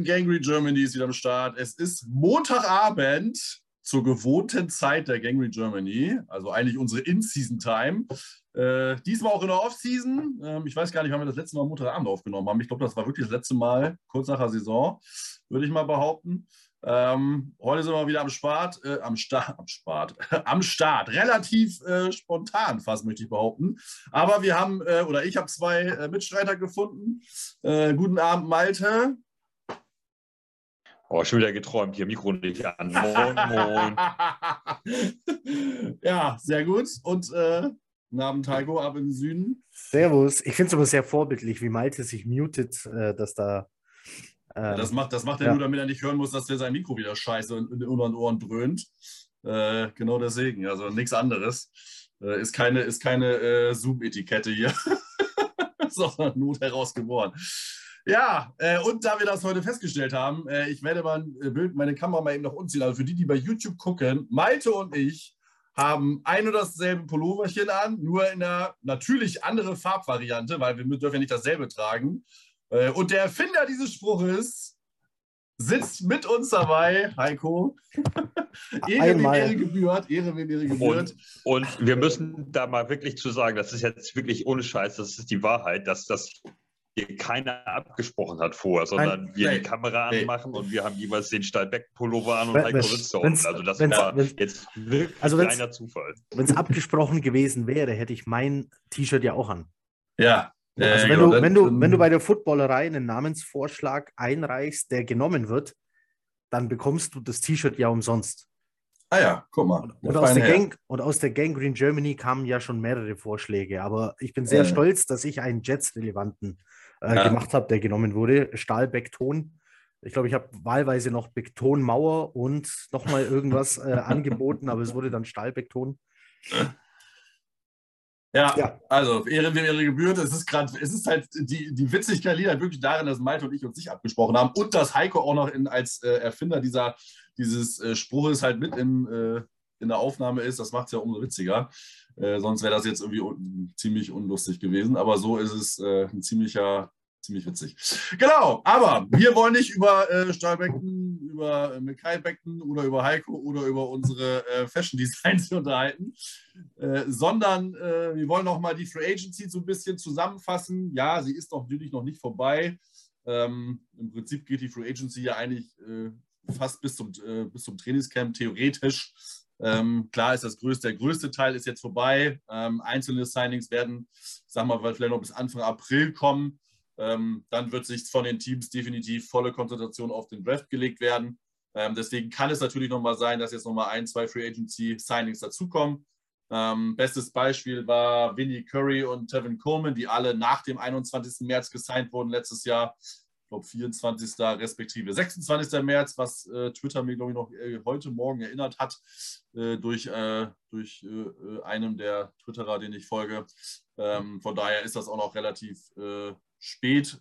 Moin, Gangry Germany ist wieder am Start. Es ist Montagabend zur gewohnten Zeit der Gangry Germany, also eigentlich unsere In-Season-Time. Äh, diesmal auch in der Off-Season. Ähm, ich weiß gar nicht, wann wir das letzte Mal Montagabend aufgenommen haben. Ich glaube, das war wirklich das letzte Mal kurz nach der Saison, würde ich mal behaupten. Ähm, heute sind wir wieder am Start, äh, am Start, am Start, am Start. Relativ äh, spontan, fast möchte ich behaupten. Aber wir haben, äh, oder ich habe zwei äh, Mitstreiter gefunden. Äh, guten Abend, Malte. Oh, schon wieder geträumt, hier Mikro nicht an. Moin, moin. ja, sehr gut. Und äh, Abend, Heiko, ab im Süden. Servus. Ich finde es aber sehr vorbildlich, wie Malte sich mutet, äh, dass da ähm, das macht, das macht er ja. nur, damit er nicht hören muss, dass der sein Mikro wieder scheiße in, in unseren Ohren dröhnt. Äh, genau deswegen, also nichts anderes. Äh, ist keine, ist keine äh, Zoom-Etikette hier, sondern Not herausgeboren. Ja, äh, und da wir das heute festgestellt haben, äh, ich werde mein Bild, meine Kamera mal eben noch umziehen. Also für die, die bei YouTube gucken, Malte und ich haben ein oder dasselbe Pulloverchen an, nur in einer natürlich andere Farbvariante, weil wir dürfen ja nicht dasselbe tragen. Äh, und der Erfinder dieses Spruches sitzt mit uns dabei, Heiko. Ehre Einmal. Ehre gebührt, Ehre wem Ehre gebührt. Und, und, wir müssen da mal wirklich zu sagen, das ist jetzt wirklich ohne Scheiß, das ist die Wahrheit, dass das hier keiner abgesprochen hat vorher, sondern Nein, wir nee, die Kamera nee. anmachen und wir haben jeweils den Stahlbeck-Pullover an und Heiko Ritze Also das war jetzt wirklich also kleiner Zufall. Wenn es abgesprochen gewesen wäre, hätte ich mein T-Shirt ja auch an. Ja, also wenn, du, wenn, du, wenn du bei der Footballerei einen Namensvorschlag einreichst, der genommen wird, dann bekommst du das T-Shirt ja umsonst. Ah ja, guck mal. Und, und aus, der Gang, und aus der Gang Green Germany kamen ja schon mehrere Vorschläge. Aber ich bin sehr äh. stolz, dass ich einen Jets-relevanten äh, ja. gemacht habe, der genommen wurde. Stahlbeckton. Ich glaube, ich habe wahlweise noch Becktonmauer und nochmal irgendwas äh, angeboten, aber es wurde dann Stahlbeckton. Ja, ja, also Ehre wem Ehre gebührt. Es ist gerade, es ist halt, die, die Witzigkeit liegt halt wirklich darin, dass Malte und ich uns nicht abgesprochen haben und dass Heiko auch noch in, als äh, Erfinder dieser, dieses äh, Spruches halt mit in, äh, in der Aufnahme ist. Das macht es ja umso witziger. Äh, sonst wäre das jetzt irgendwie ziemlich unlustig gewesen. Aber so ist es äh, ein ziemlicher ziemlich witzig. Genau, aber wir wollen nicht über äh, Stahlbecken, über äh, Mekai-Becken oder über Heiko oder über unsere äh, Fashion Designs unterhalten, äh, sondern äh, wir wollen noch mal die Free Agency so ein bisschen zusammenfassen. Ja, sie ist natürlich noch nicht vorbei. Ähm, Im Prinzip geht die Free Agency ja eigentlich äh, fast bis zum, bis zum Trainingscamp theoretisch. Ähm, klar ist das größte, der größte Teil ist jetzt vorbei. Ähm, einzelne Signings werden, sagen wir mal, vielleicht noch bis Anfang April kommen. Ähm, dann wird sich von den Teams definitiv volle Konzentration auf den Draft gelegt werden. Ähm, deswegen kann es natürlich nochmal sein, dass jetzt nochmal ein, zwei Free Agency Signings dazukommen. Ähm, bestes Beispiel war Vinnie Curry und Tevin Coleman, die alle nach dem 21. März gesigned wurden letztes Jahr. Ich glaube 24. respektive 26. März, was äh, Twitter mir, glaube ich, noch äh, heute Morgen erinnert hat, äh, durch, äh, durch äh, äh, einem der Twitterer, den ich folge. Ähm, von daher ist das auch noch relativ spät,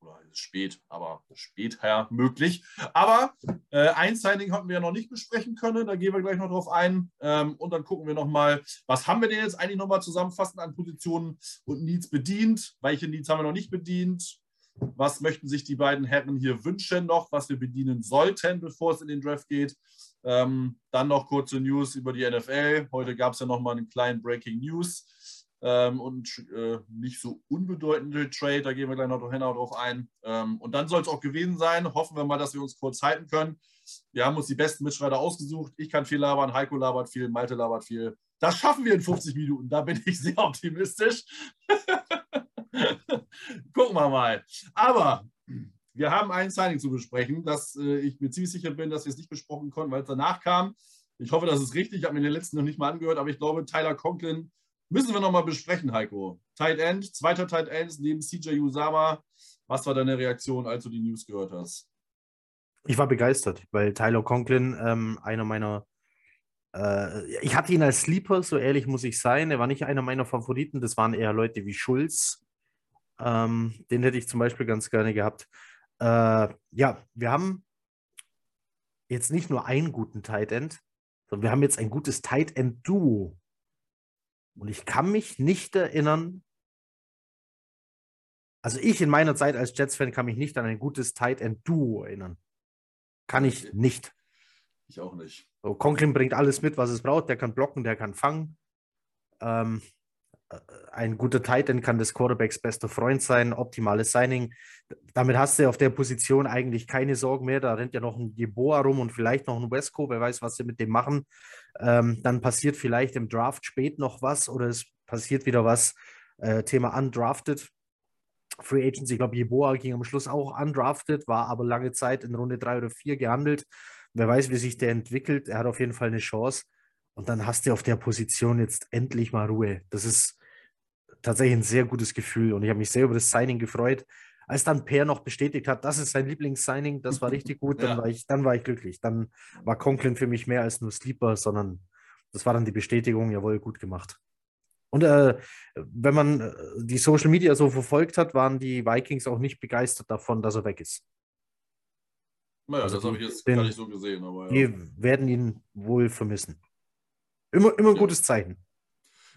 oder spät, aber später möglich. Aber ein Signing hatten wir ja noch nicht besprechen können, da gehen wir gleich noch drauf ein. Ähm, und dann gucken wir nochmal, was haben wir denn jetzt eigentlich nochmal zusammenfassend an Positionen und Needs bedient? Welche Needs haben wir noch nicht bedient? Was möchten sich die beiden Herren hier wünschen noch, was wir bedienen sollten, bevor es in den Draft geht? Ähm, dann noch kurze News über die NFL. Heute gab es ja nochmal einen kleinen Breaking News ähm, und äh, nicht so unbedeutende Trade. Da gehen wir gleich noch drauf ein. Ähm, und dann soll es auch gewesen sein. Hoffen wir mal, dass wir uns kurz halten können. Wir haben uns die besten Mitschreiter ausgesucht. Ich kann viel labern, Heiko labert viel, Malte labert viel. Das schaffen wir in 50 Minuten. Da bin ich sehr optimistisch. Gucken wir mal. Aber wir haben ein Signing zu besprechen, das äh, ich mir ziemlich sicher bin, dass wir es nicht besprochen konnten, weil es danach kam. Ich hoffe, das ist richtig. Ich habe mir den letzten noch nicht mal angehört, aber ich glaube, Tyler Conklin Müssen wir nochmal besprechen, Heiko. Tight End, zweiter Tight End neben CJ Usama. Was war deine Reaktion, als du die News gehört hast? Ich war begeistert, weil Tyler Conklin ähm, einer meiner. Äh, ich hatte ihn als Sleeper, so ehrlich muss ich sein. Er war nicht einer meiner Favoriten. Das waren eher Leute wie Schulz. Ähm, den hätte ich zum Beispiel ganz gerne gehabt. Äh, ja, wir haben jetzt nicht nur einen guten Tight End, sondern wir haben jetzt ein gutes Tight End Duo. Und ich kann mich nicht erinnern, Also ich in meiner Zeit als Jets-Fan kann mich nicht an ein gutes Tight End Duo erinnern. Kann ich nicht. Ich auch nicht. So, Conklin bringt alles mit, was es braucht. Der kann blocken, der kann fangen. Ähm, äh, ein guter Tight End kann des Quarterbacks bester Freund sein, optimales Signing. Damit hast du auf der Position eigentlich keine Sorgen mehr. Da rennt ja noch ein Jeboa rum und vielleicht noch ein Wesco, wer weiß, was sie mit dem machen. Ähm, dann passiert vielleicht im Draft spät noch was oder es passiert wieder was. Äh, Thema undrafted. Free Agents, ich glaube, Jeboa ging am Schluss auch undrafted, war aber lange Zeit in Runde drei oder vier gehandelt. Wer weiß, wie sich der entwickelt. Er hat auf jeden Fall eine Chance. Und dann hast du auf der Position jetzt endlich mal Ruhe. Das ist tatsächlich ein sehr gutes Gefühl. Und ich habe mich sehr über das Signing gefreut. Als dann Per noch bestätigt hat, das ist sein Lieblingssigning, das war richtig gut, dann, ja. war ich, dann war ich glücklich. Dann war Conklin für mich mehr als nur Sleeper, sondern das war dann die Bestätigung, jawohl, gut gemacht. Und äh, wenn man äh, die Social Media so verfolgt hat, waren die Vikings auch nicht begeistert davon, dass er weg ist. Naja, also das habe ich jetzt den, gar nicht so gesehen. Aber ja. Die werden ihn wohl vermissen. Immer, immer ein ja. gutes Zeichen.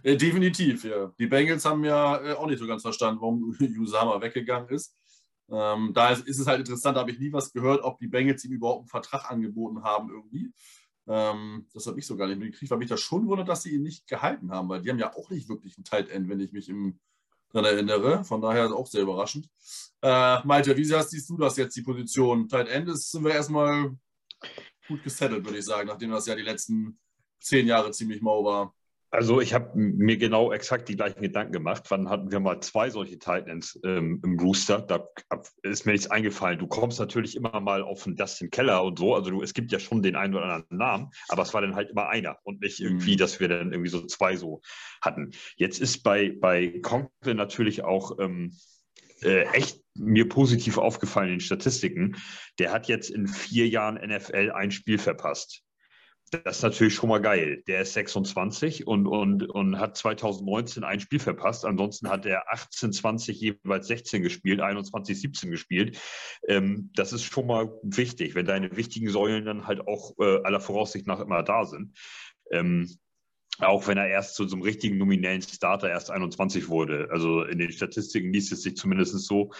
Äh, definitiv, ja. Die Bengals haben ja äh, auch nicht so ganz verstanden, warum Usama weggegangen ist. Ähm, da ist, ist, es halt interessant, da habe ich nie was gehört, ob die Bengals ihm überhaupt einen Vertrag angeboten haben irgendwie. Ähm, das habe ich so gar nicht mitgekriegt, weil mich das schon wundert, dass sie ihn nicht gehalten haben, weil die haben ja auch nicht wirklich ein Tight End, wenn ich mich im, daran erinnere. Von daher ist auch sehr überraschend. Äh, Malte, wie siehst du das jetzt, die Position? Tight End ist, sind wir erstmal gut gesettelt, würde ich sagen, nachdem das ja die letzten zehn Jahre ziemlich mau war. Also ich habe mir genau exakt die gleichen Gedanken gemacht. Wann hatten wir mal zwei solche Titans ähm, im Rooster? Da ist mir nichts eingefallen. Du kommst natürlich immer mal auf einen Dustin Keller und so. Also du, es gibt ja schon den einen oder anderen Namen, aber es war dann halt immer einer und nicht irgendwie, mhm. dass wir dann irgendwie so zwei so hatten. Jetzt ist bei, bei Conklin natürlich auch ähm, äh, echt mir positiv aufgefallen in den Statistiken. Der hat jetzt in vier Jahren NFL ein Spiel verpasst. Das ist natürlich schon mal geil. Der ist 26 und, und, und hat 2019 ein Spiel verpasst. Ansonsten hat er 18, 20, jeweils 16 gespielt, 21, 17 gespielt. Ähm, das ist schon mal wichtig, wenn deine wichtigen Säulen dann halt auch äh, aller Voraussicht nach immer da sind. Ähm, auch wenn er erst zu so einem richtigen nominellen Starter erst 21 wurde. Also in den Statistiken liest es sich zumindest so.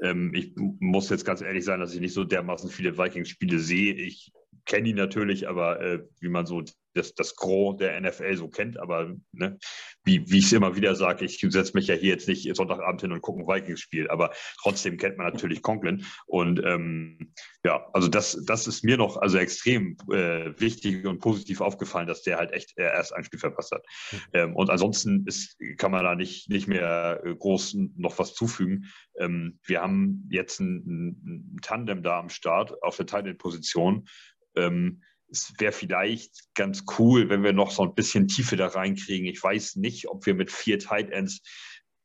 Ähm, ich muss jetzt ganz ehrlich sein, dass ich nicht so dermaßen viele Vikings-Spiele sehe. Ich kenne ihn natürlich, aber äh, wie man so das, das Gros der NFL so kennt, aber ne, wie, wie ich es immer wieder sage, ich setze mich ja hier jetzt nicht Sonntagabend hin und gucke ein Vikings-Spiel, aber trotzdem kennt man natürlich Conklin. Und ähm, ja, also das, das ist mir noch also extrem äh, wichtig und positiv aufgefallen, dass der halt echt erst ein Spiel verpasst hat. Ähm, und ansonsten ist, kann man da nicht, nicht mehr äh, groß noch was zufügen. Ähm, wir haben jetzt ein, ein, Tandem da am Start auf der Titan-Position. Ähm, es wäre vielleicht ganz cool, wenn wir noch so ein bisschen Tiefe da reinkriegen. Ich weiß nicht, ob wir mit vier Tight Ends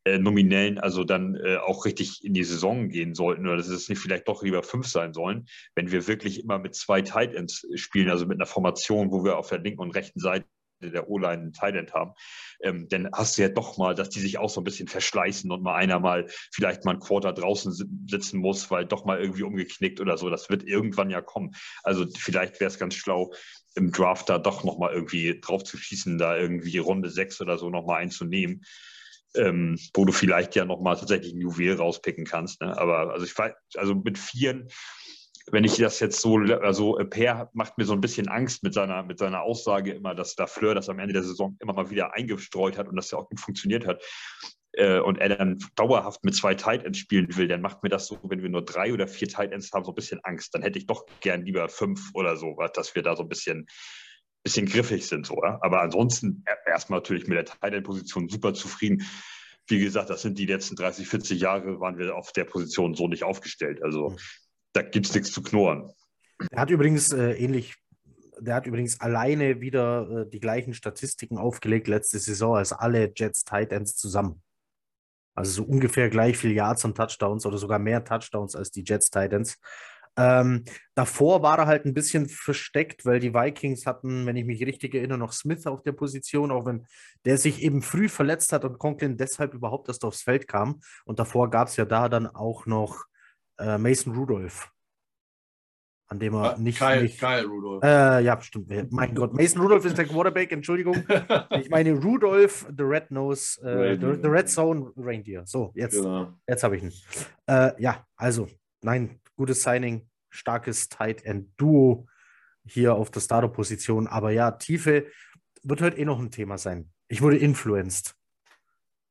äh, nominellen, also dann äh, auch richtig in die Saison gehen sollten oder dass es nicht vielleicht doch lieber fünf sein sollen, wenn wir wirklich immer mit zwei Tight Ends spielen, also mit einer Formation, wo wir auf der linken und rechten Seite der O-Line einen Thailand haben, ähm, dann hast du ja doch mal, dass die sich auch so ein bisschen verschleißen und mal einer mal vielleicht mal ein Quarter draußen sitzen muss, weil doch mal irgendwie umgeknickt oder so. Das wird irgendwann ja kommen. Also vielleicht wäre es ganz schlau, im Draft da doch noch mal irgendwie drauf zu schießen, da irgendwie Runde sechs oder so noch mal einzunehmen. Ähm, wo du vielleicht ja noch mal tatsächlich ein Juwel rauspicken kannst. Ne? Aber also ich weiß, also mit Vieren wenn ich das jetzt so, also äh, Per macht mir so ein bisschen Angst mit seiner, mit seiner Aussage immer, dass da Fleur das am Ende der Saison immer mal wieder eingestreut hat und das ja auch gut funktioniert hat. Äh, und er dann dauerhaft mit zwei Tight Ends spielen will, dann macht mir das so, wenn wir nur drei oder vier Tight Ends haben, so ein bisschen Angst. Dann hätte ich doch gern lieber fünf oder so, dass wir da so ein bisschen, bisschen griffig sind. Ja? Aber ansonsten erstmal natürlich mit der Tight End-Position super zufrieden wie gesagt, das sind die letzten 30, 40 Jahre, waren wir auf der Position so nicht aufgestellt. Also mhm da gibt es nichts zu knurren. Der hat übrigens äh, ähnlich, der hat übrigens alleine wieder äh, die gleichen Statistiken aufgelegt letzte Saison als alle Jets Titans zusammen. Also so ungefähr gleich viel Yards und Touchdowns oder sogar mehr Touchdowns als die Jets Titans. Ähm, davor war er halt ein bisschen versteckt, weil die Vikings hatten, wenn ich mich richtig erinnere, noch Smith auf der Position, auch wenn der sich eben früh verletzt hat und Conklin deshalb überhaupt erst aufs Feld kam. Und davor gab es ja da dann auch noch äh, Mason Rudolph. an dem er nicht. Kyle, nicht Kyle Rudolph. Äh, ja, stimmt. Mein Gott, Mason Rudolph ist der Quarterback, Entschuldigung. Ich meine Rudolph, the Red Nose, äh, the, the, Red Zone Reindeer. So, jetzt, genau. jetzt habe ich ihn. Äh, ja, also, nein, gutes Signing, starkes Tight End Duo hier auf der Starter-Position. Aber ja, Tiefe wird heute eh noch ein Thema sein. Ich wurde influenced.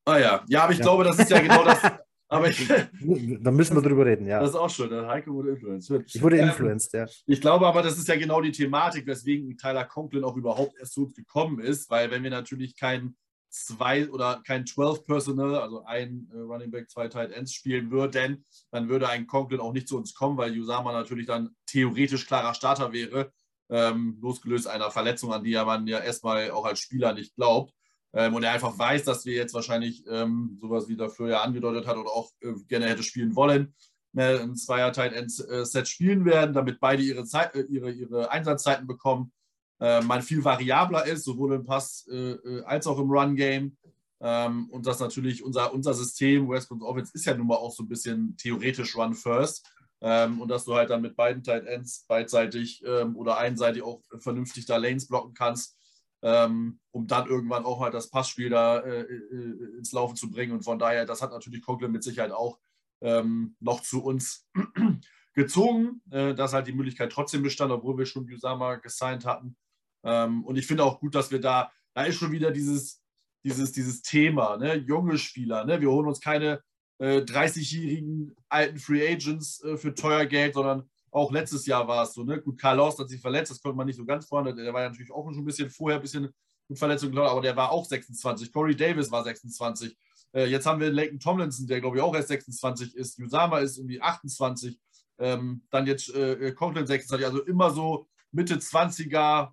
Ah ja, ja, aber ich ja. glaube, das ist ja genau das. Aber ich, da müssen wir drüber reden, ja. Das ist auch schon, der Heike wurde influenced. Ich wurde ähm, influenced, ja. Ich glaube aber, das ist ja genau die Thematik, weswegen Tyler Conklin auch überhaupt erst zu uns gekommen ist, weil wenn wir natürlich kein zwei oder kein 12 Personal, also ein äh, Running Back, zwei Tight Ends spielen würden, dann würde ein Conklin auch nicht zu uns kommen, weil Usama natürlich dann theoretisch klarer Starter wäre, ähm, losgelöst einer Verletzung, an die ja man ja erstmal auch als Spieler nicht glaubt ähm, und er einfach weiß, dass wir jetzt wahrscheinlich ähm, sowas wie dafür ja angedeutet hat oder auch äh, gerne hätte spielen wollen, ne, ein Zweier Tight End äh, Set spielen werden, damit beide ihre, Zeit, äh, ihre, ihre Einsatzzeiten bekommen. Äh, man viel variabler ist, sowohl im Pass äh, äh, als auch im Run Game. Ähm, und dass natürlich unser, unser System, West Coast Offense, ist ja nun mal auch so ein bisschen theoretisch Run First. Ähm, und dass du halt dann mit beiden Tight Ends beidseitig ähm, oder einseitig auch vernünftig da Lanes blocken kannst ähm, um dann irgendwann auch mal das Passspiel da äh, äh, ins Laufen zu bringen. Und von daher, das hat natürlich Conklin mit Sicherheit auch ähm, noch zu uns gezogen, äh, dass halt die Möglichkeit trotzdem bestand, obwohl wir schon Usama gesigned hatten. Ähm, und ich finde auch gut, dass wir da, da ist schon wieder dieses, dieses, dieses Thema, ne? junge Spieler. Ne? Wir holen uns keine äh, 30-jährigen alten Free Agents äh, für teuer Geld, sondern auch letztes Jahr war es so, ne? Gut, Carlos hat sich verletzt, das konnte man nicht so ganz vorne. Der war ja natürlich auch schon ein bisschen vorher, ein bisschen mit Verletzungen, aber der war auch 26. Corey Davis war 26. Äh, jetzt haben wir Leighton Tomlinson, der glaube ich auch erst 26 ist. Usama ist irgendwie 28. Ähm, dann jetzt äh, Conklin 26. Also immer so Mitte 20er,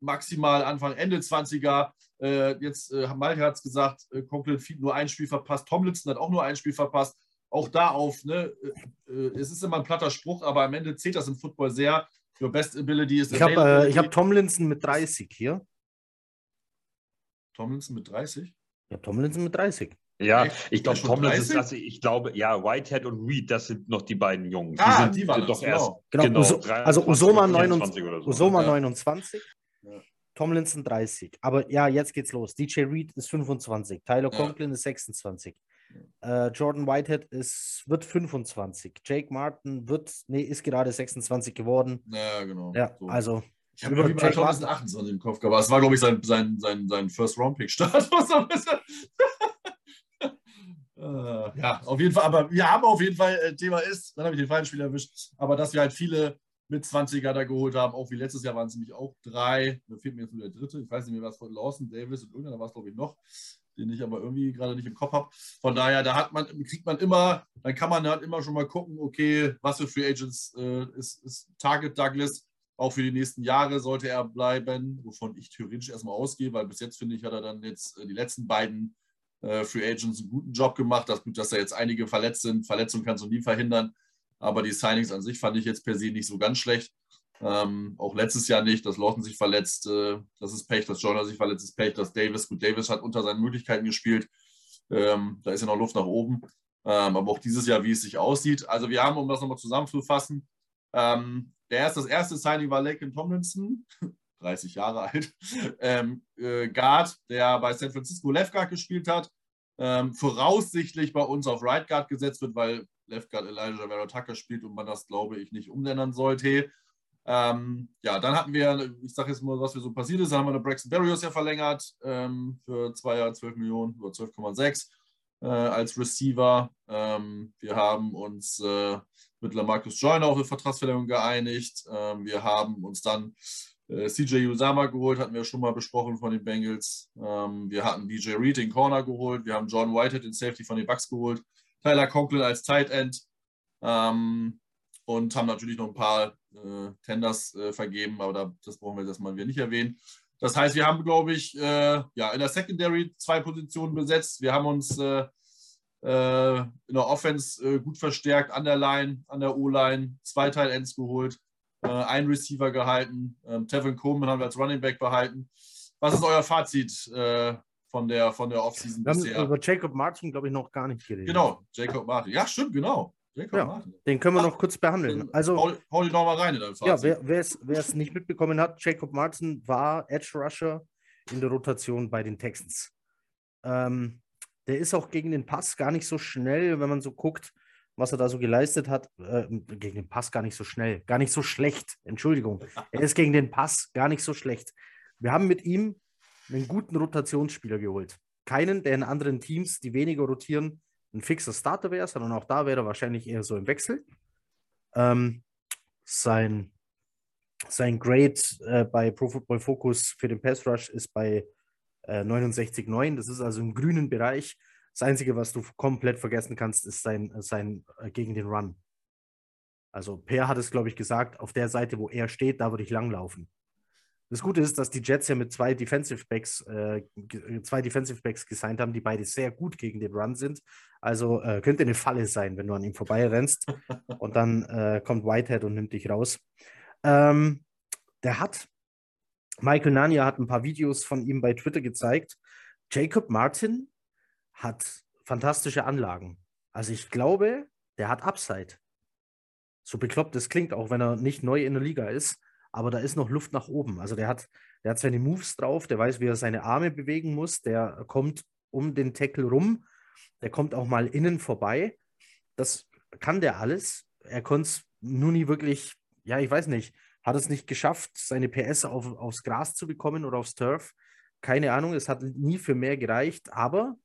maximal Anfang, Ende 20er. Äh, jetzt, äh, Malte hat es gesagt, äh, Conklin nur ein Spiel verpasst. Tomlinson hat auch nur ein Spiel verpasst auch da auf, ne, äh, äh, es ist immer ein platter Spruch, aber am Ende zählt das im Football sehr. Your best ability is Ich habe äh, hab Tomlinson mit 30 hier. Tomlinson mit 30? Ich habe Tomlinson mit 30. Ja, ich glaube, Tomlinson ist, ich glaube, ja, Whitehead und Reed, das sind noch die beiden Jungen. Die ah, sind die waren doch erst. Genau, genau. Uso, also Usoma 29, so. Usoma ja. 29 ja. Tomlinson 30. Aber ja, jetzt geht's los. DJ Reed ist 25, Tyler ja. Conklin ist 26. Äh, Jordan Whitehead ist, wird 25. Jake Martin wird, nee, ist gerade 26 geworden. Ja, genau. Ja, so. also. Ich habe über Jake Martin 28 im Kopf gehabt, aber es war, glaube ich, sein, sein, sein, sein First-Round-Pick-Status. äh, ja, auf jeden Fall. Aber wir haben auf jeden Fall, äh, Thema ist, dann habe ich den falschen Spieler erwischt, aber dass wir halt viele mit 20er da geholt haben, auch wie letztes Jahr waren es nämlich auch drei. Da fehlt mir jetzt nur der dritte. Ich weiß nicht mehr, was von Lawson, Davis und irgendeiner war es, glaube ich, noch den ich aber irgendwie gerade nicht im Kopf habe. Von daher, da hat man, kriegt man immer, dann kann man halt immer schon mal gucken, okay, was für Free Agents äh, ist, ist Target Douglas. Auch für die nächsten Jahre sollte er bleiben, wovon ich theoretisch erstmal ausgehe, weil bis jetzt finde ich, hat er dann jetzt äh, die letzten beiden äh, Free Agents einen guten Job gemacht. Das gut, dass da jetzt einige verletzt sind. Verletzungen kannst du nie verhindern. Aber die Signings an sich fand ich jetzt per se nicht so ganz schlecht. Ähm, auch letztes Jahr nicht, dass Lawton sich verletzt, äh, das ist Pech, dass Joyner sich verletzt, ist Pech, dass Davis, gut, Davis hat unter seinen Möglichkeiten gespielt, ähm, da ist ja noch Luft nach oben, ähm, aber auch dieses Jahr, wie es sich aussieht. Also wir haben, um das nochmal zusammenzufassen, ähm, der erste, das erste Signing war Laken Tomlinson, 30 Jahre alt, ähm, äh, Guard, der bei San Francisco Left Guard gespielt hat, ähm, voraussichtlich bei uns auf Right Guard gesetzt wird, weil Left Guard Elijah Vera Tucker spielt und man das, glaube ich, nicht umnennen sollte. Ähm, ja, dann hatten wir, ich sage jetzt mal, was wir so passiert ist, dann haben wir eine Braxton Berrios ja verlängert ähm, für zwei Jahre 12 Millionen oder 12,6 äh, als Receiver. Ähm, wir haben uns äh, mit Lamarcus Joyner auf eine Vertragsverlängerung geeinigt. Ähm, wir haben uns dann äh, CJ Usama geholt, hatten wir schon mal besprochen von den Bengals. Ähm, wir hatten DJ Reed in Corner geholt. Wir haben John Whitehead in Safety von den Bucks geholt. Tyler Conklin als Tight End. Ähm, und haben natürlich noch ein paar äh, Tenders äh, vergeben, aber da, das brauchen wir jetzt erstmal nicht erwähnen. Das heißt, wir haben, glaube ich, äh, ja, in der Secondary zwei Positionen besetzt. Wir haben uns äh, äh, in der Offense äh, gut verstärkt, an der Line, an der O-Line, zwei Teil Ends geholt, einen Receiver gehalten. Ähm, Tevin Coleman haben wir als Running Back behalten. Was ist euer Fazit von der, von der Offseason bisher? Wir haben über Jacob Martin, glaube ich, noch gar nicht geredet. Genau, Jacob Martin. Ja, stimmt, genau. Ja, den können wir Ach, noch kurz behandeln. Also, hau, hau die nochmal rein in dein Fazit. Ja, wer es nicht mitbekommen hat, Jacob Martin war Edge Rusher in der Rotation bei den Texans. Ähm, der ist auch gegen den Pass gar nicht so schnell, wenn man so guckt, was er da so geleistet hat. Äh, gegen den Pass gar nicht so schnell, gar nicht so schlecht. Entschuldigung. Er ist gegen den Pass gar nicht so schlecht. Wir haben mit ihm einen guten Rotationsspieler geholt. Keinen, der in anderen Teams, die weniger rotieren, ein fixer Starter wäre, sondern auch da wäre er wahrscheinlich eher so im Wechsel. Ähm, sein, sein Grade äh, bei Pro Football Focus für den Pass Rush ist bei äh, 69,9. Das ist also im grünen Bereich. Das Einzige, was du komplett vergessen kannst, ist sein, sein äh, gegen den Run. Also Per hat es, glaube ich, gesagt, auf der Seite, wo er steht, da würde ich langlaufen. Das Gute ist, dass die Jets ja mit zwei Defensive Backs, äh, zwei Defensive Backs gesigned haben, die beide sehr gut gegen den Run sind. Also äh, könnte eine Falle sein, wenn du an ihm vorbeirennst und dann äh, kommt Whitehead und nimmt dich raus. Ähm, der hat, Michael Nania hat ein paar Videos von ihm bei Twitter gezeigt. Jacob Martin hat fantastische Anlagen. Also ich glaube, der hat Upside. So bekloppt es klingt, auch wenn er nicht neu in der Liga ist aber da ist noch Luft nach oben. Also der hat, der hat seine Moves drauf, der weiß, wie er seine Arme bewegen muss, der kommt um den Tackle rum, der kommt auch mal innen vorbei. Das kann der alles. Er konnte es nur nie wirklich, ja, ich weiß nicht, hat es nicht geschafft, seine PS auf, aufs Gras zu bekommen oder aufs Turf. Keine Ahnung, es hat nie für mehr gereicht, aber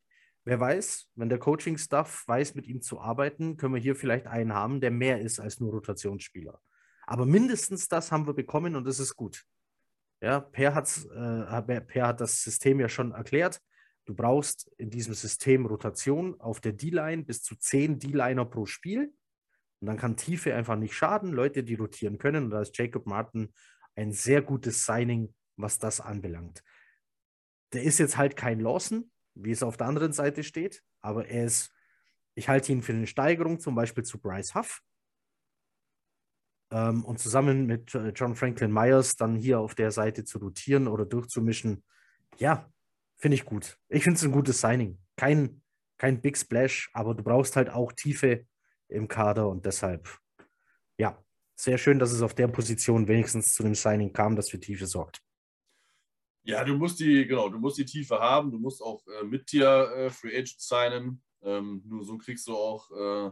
wer weiß, wenn der Coaching-Staff weiß, mit ihm zu arbeiten, können wir hier vielleicht einen haben, der mehr ist als nur Rotationsspieler. Aber mindestens das haben wir bekommen und das ist gut. Ja, per, hat's, äh, per hat das System ja schon erklärt. Du brauchst in diesem System Rotation auf der D-Line bis zu 10 D-Liner pro Spiel. Und dann kann Tiefe einfach nicht schaden, Leute, die rotieren können. Und da ist Jacob Martin ein sehr gutes Signing, was das anbelangt. Der ist jetzt halt kein Lawson, wie es auf der anderen Seite steht, aber er ist, ich halte ihn für eine Steigerung, zum Beispiel zu Bryce Huff. Ähm, und zusammen mit äh, John Franklin Myers dann hier auf der Seite zu rotieren oder durchzumischen, ja, finde ich gut. Ich finde es ein gutes Signing. Kein, kein Big Splash, aber du brauchst halt auch Tiefe im Kader und deshalb, ja, sehr schön, dass es auf der Position wenigstens zu dem Signing kam, das für Tiefe sorgt. Ja, du musst die, genau, du musst die Tiefe haben, du musst auch äh, mit dir äh, Free Agent signen. Ähm, nur so kriegst du auch äh,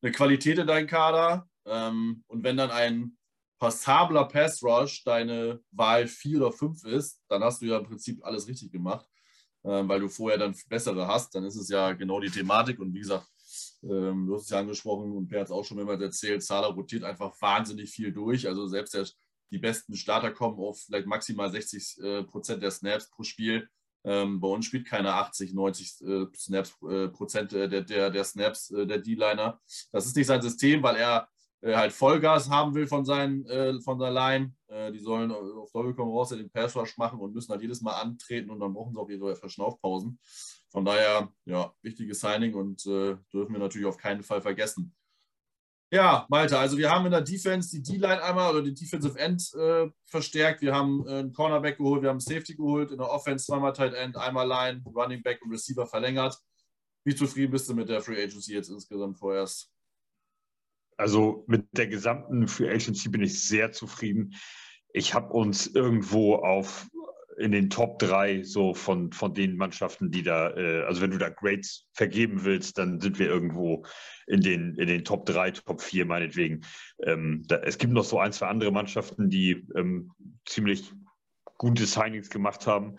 eine Qualität in deinen Kader. Ähm, und wenn dann ein passabler Pass Rush deine Wahl 4 oder 5 ist, dann hast du ja im Prinzip alles richtig gemacht, äh, weil du vorher dann bessere hast. Dann ist es ja genau die Thematik. Und wie gesagt, ähm, du hast es ja angesprochen und Per hat es auch schon mehrmals erzählt, Zahler rotiert einfach wahnsinnig viel durch. Also selbst der, die besten Starter kommen auf vielleicht maximal 60 äh, Prozent der Snaps pro Spiel. Ähm, bei uns spielt keiner 80, 90 äh, Snaps, äh, Prozent der, der, der Snaps äh, der D-Liner. Das ist nicht sein System, weil er äh, halt Vollgas haben will von, seinen, äh, von der Line. Äh, die sollen auf Teufel raus den Pass Rush machen und müssen halt jedes Mal antreten und dann brauchen sie auch ihre Verschnaufpausen. Von daher, ja, wichtiges Signing und äh, dürfen wir natürlich auf keinen Fall vergessen. Ja, Malte, also wir haben in der Defense die D-Line einmal oder die Defensive End äh, verstärkt. Wir haben äh, einen Cornerback geholt, wir haben einen Safety geholt, in der Offense zweimal Tight End, einmal Line, Running Back und Receiver verlängert. Wie zufrieden bist du mit der Free Agency jetzt insgesamt vorerst? Also mit der gesamten Free Agency bin ich sehr zufrieden. Ich habe uns irgendwo auf in den Top 3 so von, von den Mannschaften, die da, äh, also wenn du da Grades vergeben willst, dann sind wir irgendwo in den, in den Top 3, Top 4 meinetwegen. Ähm, da, es gibt noch so ein, zwei andere Mannschaften, die ähm, ziemlich gute Signings gemacht haben.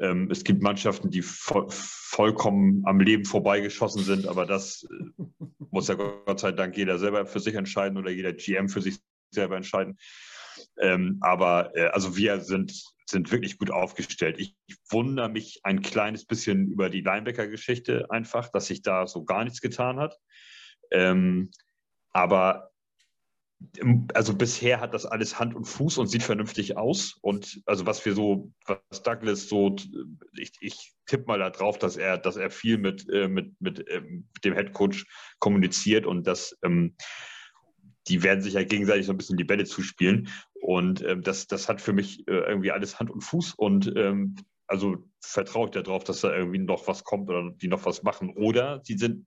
Ähm, es gibt Mannschaften, die vo vollkommen am Leben vorbeigeschossen sind, aber das äh, muss ja Gott sei Dank jeder selber für sich entscheiden oder jeder GM für sich selber entscheiden. Ähm, aber äh, also wir sind, sind wirklich gut aufgestellt. Ich, ich wundere mich ein kleines bisschen über die Linebacker-Geschichte einfach, dass sich da so gar nichts getan hat. Ähm, aber also bisher hat das alles Hand und Fuß und sieht vernünftig aus. Und also was wir so, was Douglas so, ich, ich tippe mal darauf, dass er, dass er viel mit, äh, mit, mit, ähm, dem Head Coach kommuniziert und dass ähm, die werden sich ja gegenseitig so ein bisschen die Bälle zuspielen. Und ähm, das, das hat für mich äh, irgendwie alles Hand und Fuß. Und ähm, also vertraue ich darauf, dass da irgendwie noch was kommt oder die noch was machen. Oder sie sind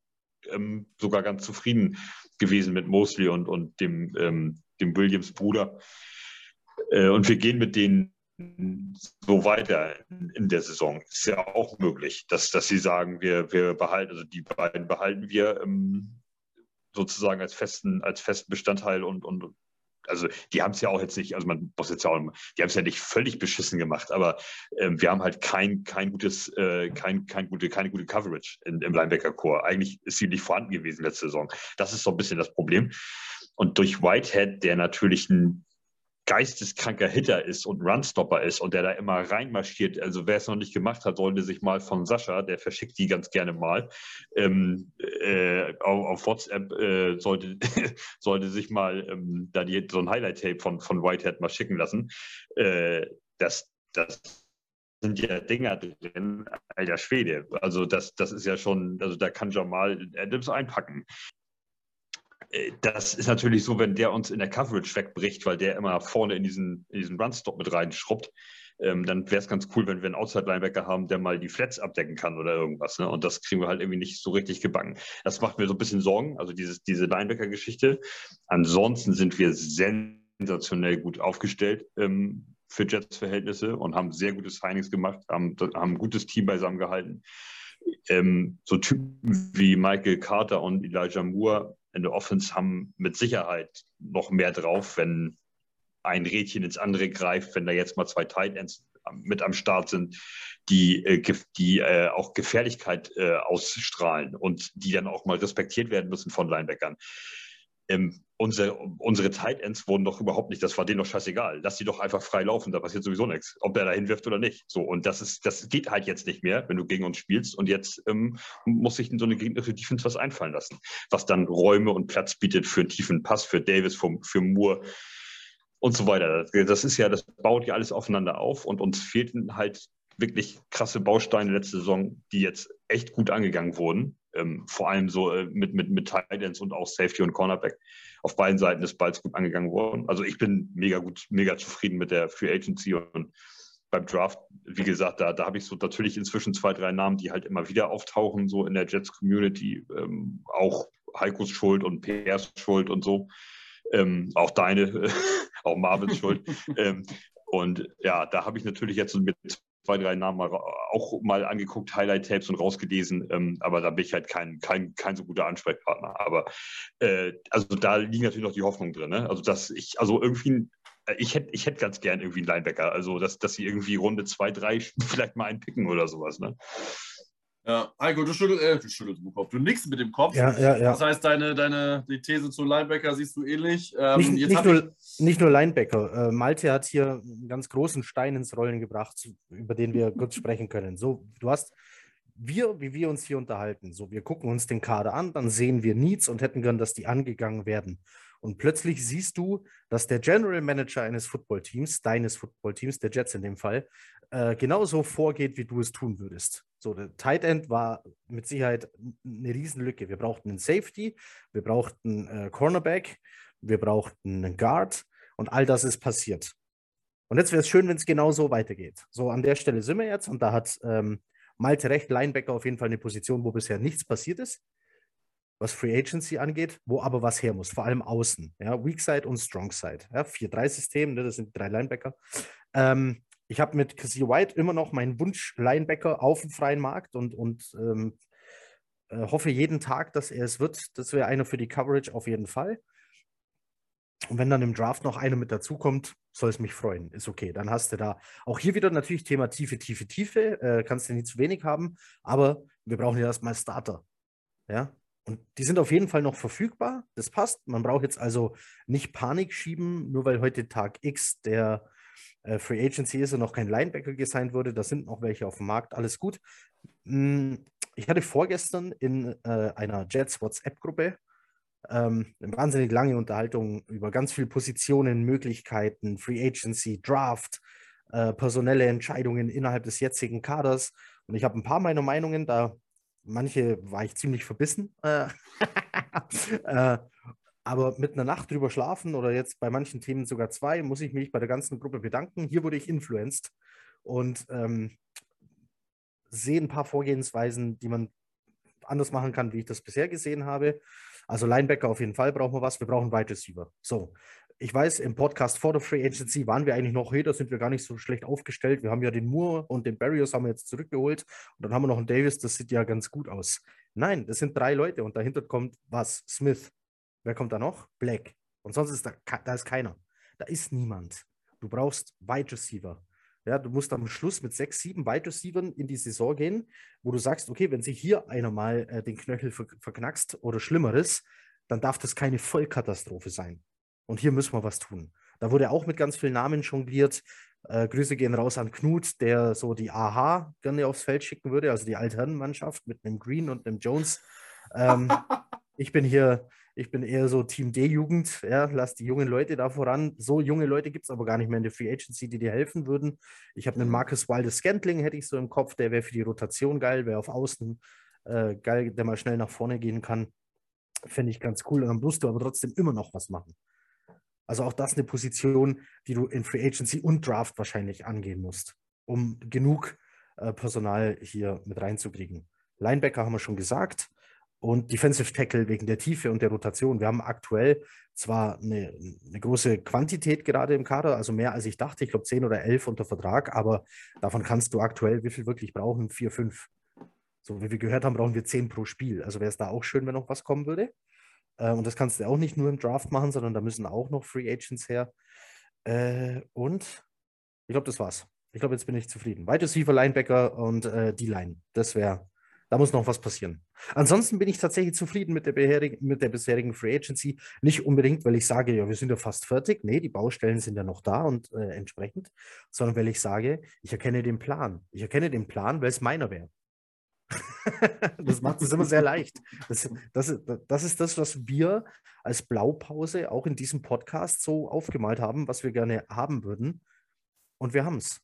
ähm, sogar ganz zufrieden gewesen mit Mosley und, und dem, ähm, dem Williams-Bruder. Äh, und wir gehen mit denen so weiter in der Saison. Ist ja auch möglich, dass, dass sie sagen, wir, wir behalten, also die beiden behalten wir ähm, sozusagen als festen, als festen Bestandteil und, und also die haben es ja auch jetzt nicht, also man muss jetzt ja auch, die haben es ja nicht völlig beschissen gemacht, aber ähm, wir haben halt kein, kein gutes, äh, kein, kein gute, keine gute Coverage in, im Linebacker-Core. Eigentlich ist sie nicht vorhanden gewesen letzte Saison. Das ist so ein bisschen das Problem. Und durch Whitehead, der natürlich ein geisteskranker Hitter ist und Runstopper ist und der da immer reinmarschiert. Also wer es noch nicht gemacht hat, sollte sich mal von Sascha, der verschickt die ganz gerne mal, ähm, äh, auf, auf, WhatsApp äh, sollte, sollte sich mal ähm, da die, so ein Highlight-Tape von, von Whitehead mal schicken lassen. Äh, das, das sind ja Dinger drin, alter Schwede. Also das, das ist ja schon, also da kann Jamal Adams einpacken. Äh, das ist natürlich so, wenn der uns in der Coverage wegbricht, weil der immer vorne in diesen, in diesen Runstop mit reinschrubbt, ähm, dann wäre es ganz cool, wenn wir einen Outside-Linebacker haben, der mal die Flats abdecken kann oder irgendwas. Ne? Und das kriegen wir halt irgendwie nicht so richtig gebacken. Das macht mir so ein bisschen Sorgen, also dieses, diese Linebacker-Geschichte. Ansonsten sind wir sensationell gut aufgestellt ähm, für Jets-Verhältnisse und haben sehr gutes Signings gemacht, haben, haben ein gutes Team beisammen gehalten. Ähm, so Typen wie Michael Carter und Elijah Moore in der Offense haben mit Sicherheit noch mehr drauf, wenn ein Rädchen ins andere greift, wenn da jetzt mal zwei Tight Ends mit am Start sind, die, äh, die äh, auch Gefährlichkeit äh, ausstrahlen und die dann auch mal respektiert werden müssen von Linebackern ähm, unsere, unsere Tight Ends wurden doch überhaupt nicht, das war denen doch scheißegal. Lass die doch einfach frei laufen, da passiert sowieso nichts, ob der da hinwirft oder nicht. So, und das ist, das geht halt jetzt nicht mehr, wenn du gegen uns spielst. Und jetzt ähm, muss sich so eine gegnerische Defense was einfallen lassen, was dann Räume und Platz bietet für einen tiefen Pass, für Davis, für, für Moore und so weiter. Das ist ja, das baut ja alles aufeinander auf und uns fehlten halt wirklich krasse Bausteine letzte Saison, die jetzt echt gut angegangen wurden ähm, vor allem so äh, mit, mit, mit Titans und auch Safety und Cornerback auf beiden Seiten des Balls gut angegangen worden. Also ich bin mega gut, mega zufrieden mit der Free Agency und beim Draft, wie gesagt, da, da habe ich so natürlich inzwischen zwei, drei Namen, die halt immer wieder auftauchen, so in der Jets-Community. Ähm, auch Heikos Schuld und PRs Schuld und so. Ähm, auch deine, auch Marvins Schuld. ähm, und ja, da habe ich natürlich jetzt mit zwei, drei Namen mal, auch mal angeguckt, Highlight-Tapes und rausgelesen, ähm, aber da bin ich halt kein, kein, kein so guter Ansprechpartner. Aber äh, also da liegen natürlich noch die Hoffnungen drin. Ne? Also dass ich, also irgendwie äh, ich hätte ich hätt ganz gern irgendwie einen Linebacker, also dass, dass sie irgendwie Runde 2, 3 vielleicht mal einen picken oder sowas. Ne? Ja, Heiko, du schüttelst, äh, du schüttelst mit dem Kopf. Du nickst mit dem Kopf. Ja, ja, ja. Das heißt, deine, deine die These zu Linebacker siehst du ähnlich. Ähm, nicht, nicht, nur, nicht nur Linebacker. Äh, Malte hat hier einen ganz großen Stein ins Rollen gebracht, über den wir kurz sprechen können. So, du hast, wir, wie wir uns hier unterhalten, so, wir gucken uns den Kader an, dann sehen wir Needs und hätten gern, dass die angegangen werden. Und plötzlich siehst du, dass der General Manager eines Footballteams, deines Footballteams, der Jets in dem Fall, äh, genauso vorgeht, wie du es tun würdest. So, der Tight End war mit Sicherheit eine Riesenlücke. Wir brauchten einen Safety, wir brauchten einen äh, Cornerback, wir brauchten einen Guard und all das ist passiert. Und jetzt wäre es schön, wenn es genau so weitergeht. So, an der Stelle sind wir jetzt und da hat ähm, Malte recht, Linebacker auf jeden Fall eine Position, wo bisher nichts passiert ist, was Free Agency angeht, wo aber was her muss, vor allem außen. Ja, Weak Side und Strong Side. Ja, 4-3-System, ne, das sind drei Linebacker. Ähm, ich habe mit Cassie White immer noch meinen Wunsch-Linebacker auf dem freien Markt und, und ähm, äh, hoffe jeden Tag, dass er es wird. Das wäre einer für die Coverage auf jeden Fall. Und wenn dann im Draft noch einer mit dazukommt, soll es mich freuen. Ist okay. Dann hast du da auch hier wieder natürlich Thema Tiefe, Tiefe, Tiefe. Äh, kannst du nicht zu wenig haben, aber wir brauchen ja erstmal Starter. Ja. Und die sind auf jeden Fall noch verfügbar. Das passt. Man braucht jetzt also nicht Panik schieben, nur weil heute Tag X der äh, Free Agency ist und noch kein Linebacker gesigned wurde. Da sind noch welche auf dem Markt. Alles gut. Hm, ich hatte vorgestern in äh, einer Jets WhatsApp-Gruppe ähm, eine wahnsinnig lange Unterhaltung über ganz viele Positionen, Möglichkeiten, Free Agency, Draft, äh, personelle Entscheidungen innerhalb des jetzigen Kaders. Und ich habe ein paar meiner Meinungen, da manche war ich ziemlich verbissen. Äh, äh, aber mit einer Nacht drüber schlafen oder jetzt bei manchen Themen sogar zwei, muss ich mich bei der ganzen Gruppe bedanken. Hier wurde ich influenced und ähm, sehe ein paar Vorgehensweisen, die man anders machen kann, wie ich das bisher gesehen habe. Also Linebacker auf jeden Fall brauchen wir was. Wir brauchen Wide Receiver. So, ich weiß, im Podcast vor der Free Agency waren wir eigentlich noch, hey, da sind wir gar nicht so schlecht aufgestellt. Wir haben ja den Moore und den Barrios haben wir jetzt zurückgeholt. Und dann haben wir noch einen Davis, das sieht ja ganz gut aus. Nein, das sind drei Leute und dahinter kommt was? Smith. Wer kommt da noch? Black. Und sonst ist da, da ist keiner. Da ist niemand. Du brauchst Wide Receiver. Ja, du musst am Schluss mit sechs, sieben Wide Receivern in die Saison gehen, wo du sagst, okay, wenn sich hier einer mal äh, den Knöchel ver verknackst oder Schlimmeres, dann darf das keine Vollkatastrophe sein. Und hier müssen wir was tun. Da wurde auch mit ganz vielen Namen jongliert. Äh, Grüße gehen raus an Knut, der so die AHA gerne aufs Feld schicken würde, also die Altherrenmannschaft mit einem Green und einem Jones. Ähm, ich bin hier, ich bin eher so Team D-Jugend, ja, lass die jungen Leute da voran. So junge Leute gibt es aber gar nicht mehr in der Free Agency, die dir helfen würden. Ich habe einen Marcus Wilde Scantling, hätte ich so im Kopf, der wäre für die Rotation geil, wäre auf Außen äh, geil, der mal schnell nach vorne gehen kann. Fände ich ganz cool. Und dann musst du aber trotzdem immer noch was machen. Also auch das eine Position, die du in Free Agency und Draft wahrscheinlich angehen musst, um genug äh, Personal hier mit reinzukriegen. Linebacker haben wir schon gesagt und Defensive Tackle wegen der Tiefe und der Rotation. Wir haben aktuell zwar eine, eine, große Quantität gerade im Kader, also mehr als ich dachte, ich glaube 10 oder 11 unter Vertrag, aber davon kannst du aktuell, wie viel wirklich brauchen? Vier, fünf. So wie wir gehört haben, brauchen wir 10 pro Spiel. Also wäre es da auch schön, wenn noch was kommen würde. Äh, und das kannst du auch nicht nur im Draft machen, sondern da müssen auch noch Free Agents her. Äh, und ich glaube, das war's. Ich glaube, jetzt bin ich zufrieden. Wide Receiver, Linebacker und äh, D-Line. Das wäre, da muss noch was passieren. Ansonsten bin ich tatsächlich zufrieden mit der, mit der bisherigen Free Agency. Nicht unbedingt, weil ich sage, ja, wir sind ja fast fertig. Nee, die Baustellen sind ja noch da und äh, entsprechend, sondern weil ich sage, ich erkenne den Plan. Ich erkenne den Plan, weil es meiner wäre. das macht es immer sehr leicht. Das, das, das ist das, was wir als Blaupause auch in diesem Podcast so aufgemalt haben, was wir gerne haben würden. Und wir haben es.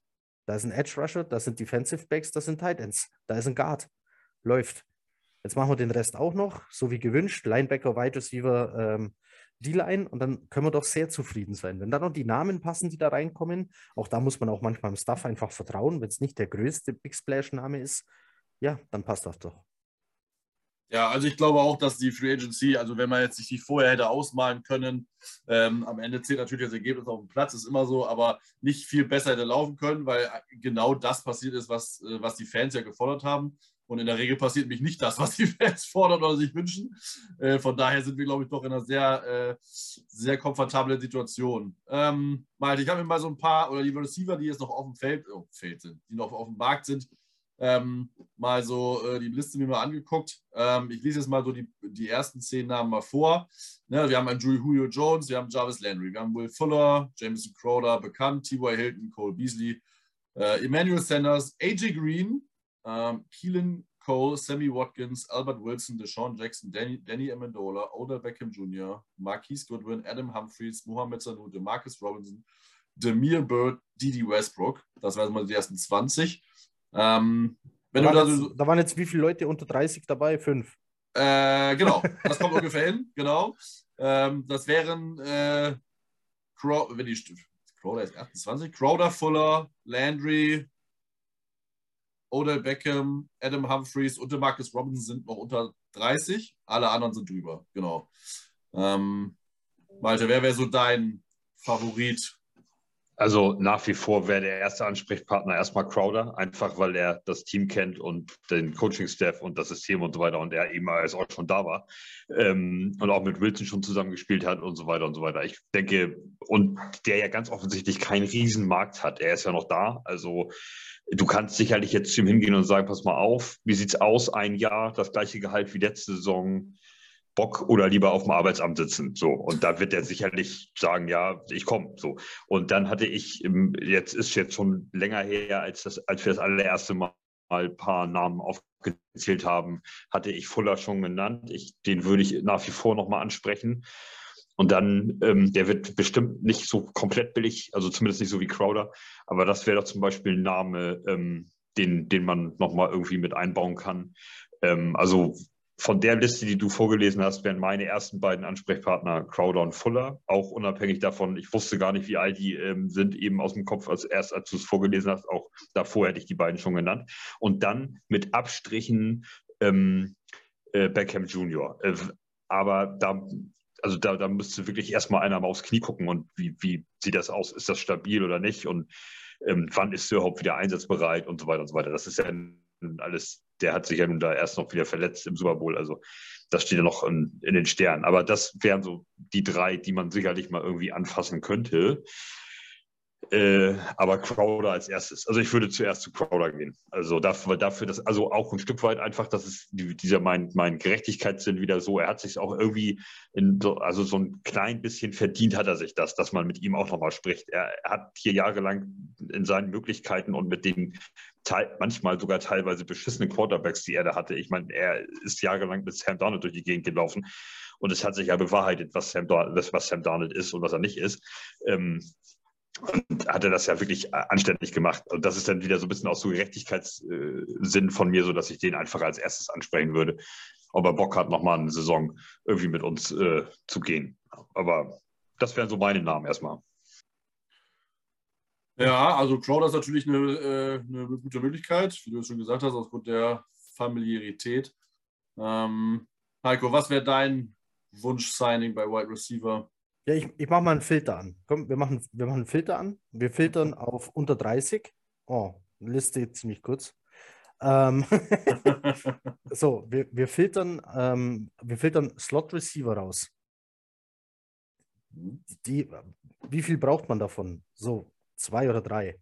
Da ist ein Edge Rusher, da sind Defensive Backs, da sind Tight Ends, da ist ein Guard. Läuft. Jetzt machen wir den Rest auch noch, so wie gewünscht. Linebacker, Wide Receiver, ähm, D-Line und dann können wir doch sehr zufrieden sein. Wenn dann noch die Namen passen, die da reinkommen, auch da muss man auch manchmal im Staff einfach vertrauen, wenn es nicht der größte Big Splash-Name ist, ja, dann passt das doch. Ja, also ich glaube auch, dass die Free Agency, also wenn man jetzt sich die vorher hätte ausmalen können, ähm, am Ende zählt natürlich das Ergebnis auf dem Platz, ist immer so, aber nicht viel besser hätte laufen können, weil genau das passiert ist, was, äh, was die Fans ja gefordert haben. Und in der Regel passiert nämlich nicht das, was die Fans fordern oder sich wünschen. Äh, von daher sind wir, glaube ich, doch in einer sehr, äh, sehr komfortablen Situation. Ähm, Malte, ich habe mir mal so ein paar, oder die Receiver, die jetzt noch auf dem Feld, oh, Feld sind, die noch auf dem Markt sind, ähm, mal so äh, die Liste mir mal angeguckt. Ähm, ich lese jetzt mal so die, die ersten zehn Namen mal vor. Ne, wir haben einen Julio Jones, wir haben Jarvis Landry, wir haben Will Fuller, Jameson Crowder, bekannt, T.Y. Hilton, Cole Beasley, äh, Emmanuel Sanders, A.J. Green, ähm, Keelan Cole, Sammy Watkins, Albert Wilson, Deshaun Jackson, Danny, Danny Amendola, Odell Beckham Jr., Marquise Goodwin, Adam Humphreys, Mohamed Sanu, Demarcus Robinson, Demir Bird, Didi Westbrook. Das waren mal die ersten 20. Ähm, wenn da, waren jetzt, da waren jetzt wie viele Leute unter 30 dabei? Fünf. Äh, genau, das kommt ungefähr hin, genau. Ähm, das wären äh, Crow, wenn die Crowder ist 28, Crowder, Fuller, Landry, Odell Beckham, Adam Humphreys und Marcus Robinson sind noch unter 30. Alle anderen sind drüber, genau. Ähm, Malte, wer wäre so dein Favorit also nach wie vor wäre der erste Ansprechpartner erstmal Crowder, einfach weil er das Team kennt und den Coaching-Staff und das System und so weiter und er eben als auch schon da war ähm, und auch mit Wilson schon zusammengespielt hat und so weiter und so weiter. Ich denke, und der ja ganz offensichtlich keinen Riesenmarkt hat. Er ist ja noch da. Also du kannst sicherlich jetzt zu ihm hingehen und sagen, pass mal auf, wie sieht es aus? Ein Jahr, das gleiche Gehalt wie letzte Saison Bock oder lieber auf dem Arbeitsamt sitzen. So. Und da wird er sicherlich sagen, ja, ich komme. So. Und dann hatte ich, jetzt ist jetzt schon länger her, als, das, als wir das allererste Mal ein paar Namen aufgezählt haben, hatte ich Fuller schon genannt. Ich, den würde ich nach wie vor nochmal ansprechen. Und dann, ähm, der wird bestimmt nicht so komplett billig, also zumindest nicht so wie Crowder. Aber das wäre doch zum Beispiel ein Name, ähm, den, den man nochmal irgendwie mit einbauen kann. Ähm, also von der Liste, die du vorgelesen hast, wären meine ersten beiden Ansprechpartner Crowder und Fuller. Auch unabhängig davon, ich wusste gar nicht, wie alt die ähm, sind, eben aus dem Kopf, als erst als du es vorgelesen hast. Auch davor hätte ich die beiden schon genannt. Und dann mit Abstrichen ähm, äh, Beckham Jr. Äh, aber da, also da, da müsste wirklich erstmal einer mal aufs Knie gucken und wie, wie sieht das aus? Ist das stabil oder nicht? Und ähm, wann ist er überhaupt wieder einsatzbereit und so weiter und so weiter. Das ist ja alles, der hat sich ja nun da erst noch wieder verletzt im Super Bowl. Also das steht ja noch in, in den Sternen. Aber das wären so die drei, die man sicherlich mal irgendwie anfassen könnte. Äh, aber Crowder als erstes. Also ich würde zuerst zu Crowder gehen. Also dafür, dafür dass, also auch ein Stück weit einfach, dass es die, dieser mein, mein Gerechtigkeitssinn wieder so, er hat sich auch irgendwie in so, also so ein klein bisschen verdient hat er sich das, dass man mit ihm auch nochmal spricht. Er, er hat hier jahrelang in seinen Möglichkeiten und mit den teil, manchmal sogar teilweise beschissenen Quarterbacks, die er da hatte. Ich meine, er ist jahrelang mit Sam Donald durch die Gegend gelaufen und es hat sich ja bewahrheitet, was Sam, was Sam Donald ist und was er nicht ist. Ähm, und hat er das ja wirklich äh, anständig gemacht. Und das ist dann wieder so ein bisschen aus so Gerechtigkeitssinn von mir, so dass ich den einfach als erstes ansprechen würde, ob er Bock hat, nochmal eine Saison irgendwie mit uns äh, zu gehen. Aber das wären so meine Namen erstmal. Ja, also Crowder ist natürlich eine, äh, eine gute Möglichkeit, wie du es schon gesagt hast, aufgrund der Familiarität. Ähm, Heiko, was wäre dein Wunsch-Signing bei Wide Receiver? Ja, ich, ich mache mal einen Filter an. Komm, wir machen, wir machen einen Filter an. Wir filtern auf unter 30. Oh, Liste ziemlich kurz. Ähm, so, wir, wir filtern, ähm, wir filtern Slot Receiver raus. Die, wie viel braucht man davon? So, zwei oder drei.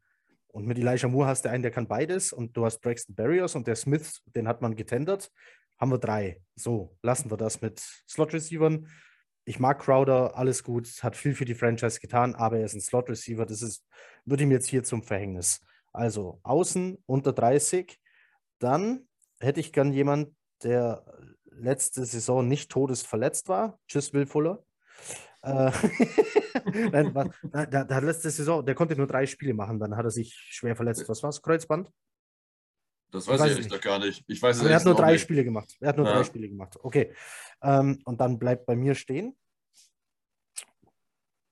Und mit Elijah Moore hast du einen, der kann beides. Und du hast Braxton Barriers und der Smith, den hat man getendert. Haben wir drei. So, lassen wir das mit Slot Receivern ich mag Crowder, alles gut, hat viel für die Franchise getan, aber er ist ein Slot-Receiver. Das ist, würde ihm jetzt hier zum Verhängnis. Also außen unter 30. Dann hätte ich gern jemand, der letzte Saison nicht todesverletzt war. Tschüss, Will Fuller. Äh, Nein, was, der, letzte Saison, der konnte nur drei Spiele machen, dann hat er sich schwer verletzt. Was war es? Kreuzband? Das weiß ich, ich ehrlich gar nicht. Ich weiß also er hat nur drei nicht. Spiele gemacht. Er hat nur ja. drei Spiele gemacht. Okay. Ähm, und dann bleibt bei mir stehen.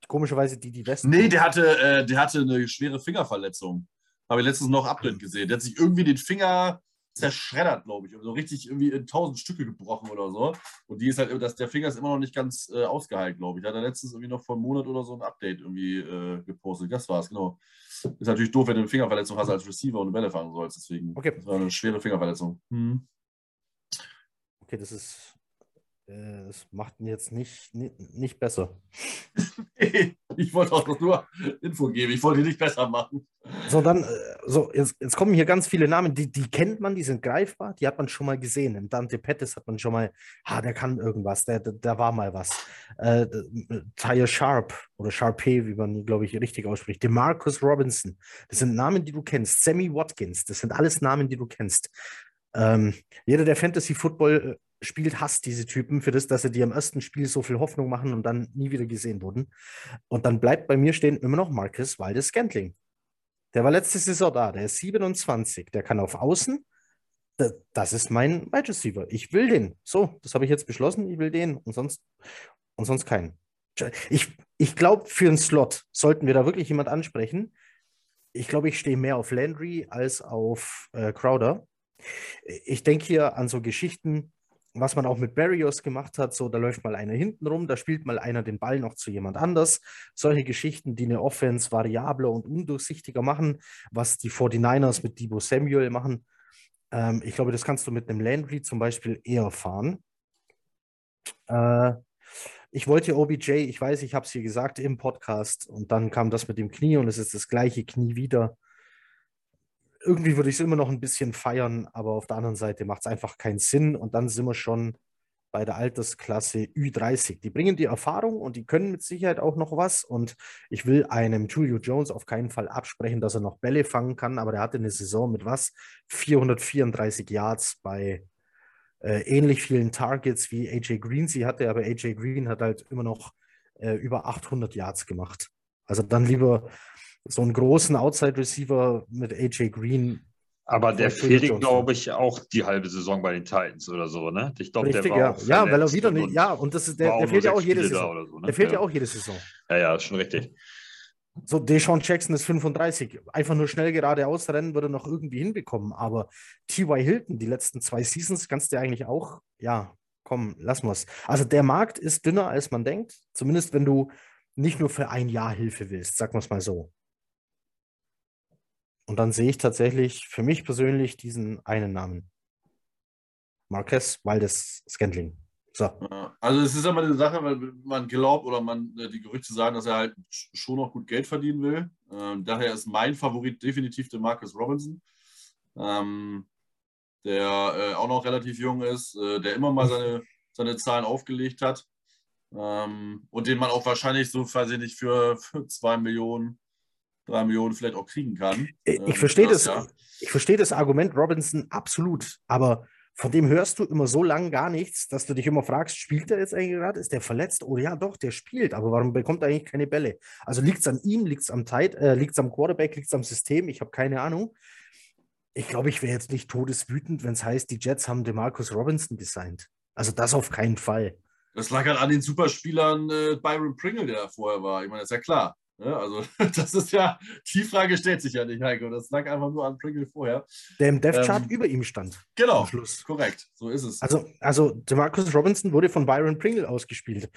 Komischerweise die, die Westen. Nee, der hatte, äh, der hatte eine schwere Fingerverletzung. Habe ich letztens noch Update gesehen. Der hat sich irgendwie den Finger zerschreddert, glaube ich. So also richtig irgendwie in tausend Stücke gebrochen oder so. Und die ist halt, dass der Finger ist immer noch nicht ganz äh, ausgeheilt, glaube ich. Da hat er letztens irgendwie noch vor einem Monat oder so ein Update irgendwie äh, gepostet. Das war's, genau. Ist natürlich doof, wenn du eine Fingerverletzung hast als Receiver und eine Bälle fangen sollst. Deswegen. Okay. Das war eine schwere Fingerverletzung. Hm. Okay, das ist das macht ihn jetzt nicht, nicht, nicht besser. ich wollte auch nur Info geben. Ich wollte ihn nicht besser machen. So, dann, äh, so, jetzt, jetzt kommen hier ganz viele Namen, die, die kennt man, die sind greifbar, die hat man schon mal gesehen. Im Dante Pettis hat man schon mal, ah, der kann irgendwas, der, der, der war mal was. Äh, Tyre Sharp oder Sharpay, wie man, glaube ich, richtig ausspricht. DeMarcus Robinson, das sind Namen, die du kennst. Sammy Watkins, das sind alles Namen, die du kennst. Ähm, jeder, der Fantasy Football äh, spielt, hasst diese Typen für das, dass sie dir im ersten Spiel so viel Hoffnung machen und dann nie wieder gesehen wurden. Und dann bleibt bei mir stehen immer noch Marcus Waldes Scantling. Der war letzte Saison da, der ist 27, der kann auf Außen. Das ist mein Wide Receiver. Ich will den. So, das habe ich jetzt beschlossen. Ich will den und sonst, und sonst keinen. Ich, ich glaube, für einen Slot sollten wir da wirklich jemand ansprechen. Ich glaube, ich stehe mehr auf Landry als auf äh, Crowder. Ich denke hier an so Geschichten, was man auch mit Barrios gemacht hat, so da läuft mal einer hinten rum, da spielt mal einer den Ball noch zu jemand anders. Solche Geschichten, die eine Offense variabler und undurchsichtiger machen, was die 49ers mit Debo Samuel machen. Ähm, ich glaube, das kannst du mit einem Landry zum Beispiel eher fahren. Äh, ich wollte OBJ, ich weiß, ich habe es hier gesagt im Podcast und dann kam das mit dem Knie und es ist das gleiche Knie wieder irgendwie würde ich es immer noch ein bisschen feiern, aber auf der anderen Seite macht es einfach keinen Sinn. Und dann sind wir schon bei der Altersklasse Ü30. Die bringen die Erfahrung und die können mit Sicherheit auch noch was. Und ich will einem Julio Jones auf keinen Fall absprechen, dass er noch Bälle fangen kann, aber der hatte eine Saison mit was? 434 Yards bei äh, ähnlich vielen Targets wie AJ Green sie hatte, aber AJ Green hat halt immer noch äh, über 800 Yards gemacht. Also dann lieber so einen großen Outside-Receiver mit AJ Green. Aber der fehlt, glaube ich, auch die halbe Saison bei den Titans oder so, ne? Ich glaube, der war ja. ja, weil er wieder nicht, ja, und das ist, der, der fehlt ja auch jede Saison. So, ne? Der fehlt ja. ja auch jede Saison. Ja, ja, ist schon richtig. So, Deshaun Jackson ist 35. Einfach nur schnell geradeaus rennen würde er noch irgendwie hinbekommen. Aber T.Y. Hilton, die letzten zwei Seasons, kannst du eigentlich auch, ja, komm, wir es. Also der Markt ist dünner, als man denkt. Zumindest wenn du nicht nur für ein Jahr Hilfe willst, sagen wir es mal so. Und dann sehe ich tatsächlich für mich persönlich diesen einen Namen. Marquez Waldes Scantling. So. Also es ist immer eine Sache, weil man glaubt oder man äh, die Gerüchte sagen, dass er halt schon noch gut Geld verdienen will. Ähm, daher ist mein Favorit definitiv der Marcus Robinson, ähm, der äh, auch noch relativ jung ist, äh, der immer mal seine, seine Zahlen aufgelegt hat ähm, und den man auch wahrscheinlich so, weiß ich nicht, für, für zwei Millionen drei Millionen vielleicht auch kriegen kann. Ich ähm, verstehe das, das ja. ich verstehe das Argument Robinson absolut, aber von dem hörst du immer so lange gar nichts, dass du dich immer fragst, spielt er jetzt eigentlich gerade? Ist der verletzt? Oh ja, doch, der spielt, aber warum bekommt er eigentlich keine Bälle? Also liegt es an ihm, liegt es am Tight, äh, liegt es am Quarterback, liegt es am System? Ich habe keine Ahnung. Ich glaube, ich wäre jetzt nicht todeswütend, wenn es heißt, die Jets haben DeMarcus Robinson designt. Also das auf keinen Fall. Das lag halt an den Superspielern äh, Byron Pringle, der da vorher war. Ich meine, das ist ja klar. Ja, ne? also, das ist ja, die Frage stellt sich ja nicht, Heiko. Das lag einfach nur an Pringle vorher. Der im Dev-Chart ähm, über ihm stand. Genau, Schluss. korrekt. So ist es. Also, also DeMarcus Robinson wurde von Byron Pringle ausgespielt.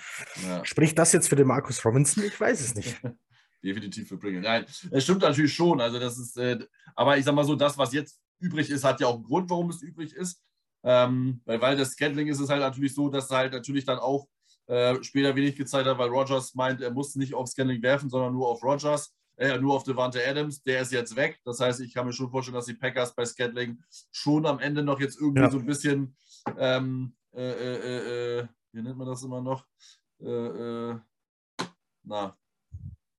Ja. Spricht das jetzt für DeMarcus Robinson? Ich weiß es nicht. Definitiv für Pringle. Nein, es stimmt natürlich schon. Also, das ist, äh, aber ich sag mal so, das, was jetzt übrig ist, hat ja auch einen Grund, warum es übrig ist. Ähm, weil, weil das Scantling ist es halt natürlich so, dass halt natürlich dann auch äh, später wenig gezeigt hat, weil Rogers meint, er muss nicht auf Scanning werfen, sondern nur auf Rogers, äh, nur auf Devante Adams. Der ist jetzt weg. Das heißt, ich kann mir schon vorstellen, dass die Packers bei Scantling schon am Ende noch jetzt irgendwie ja. so ein bisschen, ähm, äh, äh, äh wie nennt man das immer noch? Na,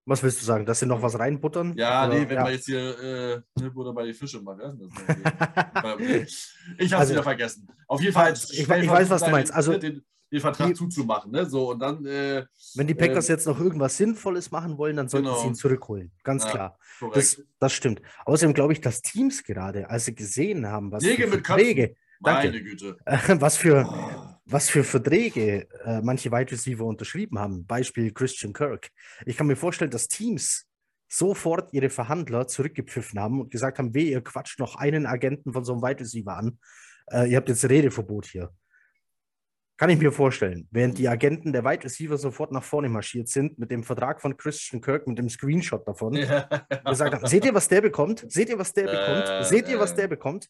was willst du sagen, dass sie noch was reinbuttern? Ja, Oder? nee, wenn ja. man jetzt hier äh, Butter bei die Fische macht. ich habe es also, wieder vergessen. Auf jeden Fall. Ich, ich weiß, was du meinst. Also, den, den Vertrag die, zuzumachen. Ne? So, und dann, äh, wenn die Packers äh, jetzt noch irgendwas Sinnvolles machen wollen, dann sollten genau. sie ihn zurückholen. Ganz ja, klar. Das, das, stimmt. Außerdem glaube ich, dass Teams gerade, als sie gesehen haben, was Nägel für Verträge, Meine Güte. was für, oh. was für Verträge äh, manche Wide Receiver unterschrieben haben. Beispiel Christian Kirk. Ich kann mir vorstellen, dass Teams sofort ihre Verhandler zurückgepfiffen haben und gesagt haben, weh, ihr quatscht noch einen Agenten von so einem Wide Receiver an. Äh, ihr habt jetzt Redeverbot hier. Kann ich mir vorstellen. Während die Agenten der Wide Receiver sofort nach vorne marschiert sind mit dem Vertrag von Christian Kirk, mit dem Screenshot davon, ja. gesagt haben, seht ihr, was der bekommt? Seht ihr, was der äh, bekommt? Seht ihr, was der bekommt?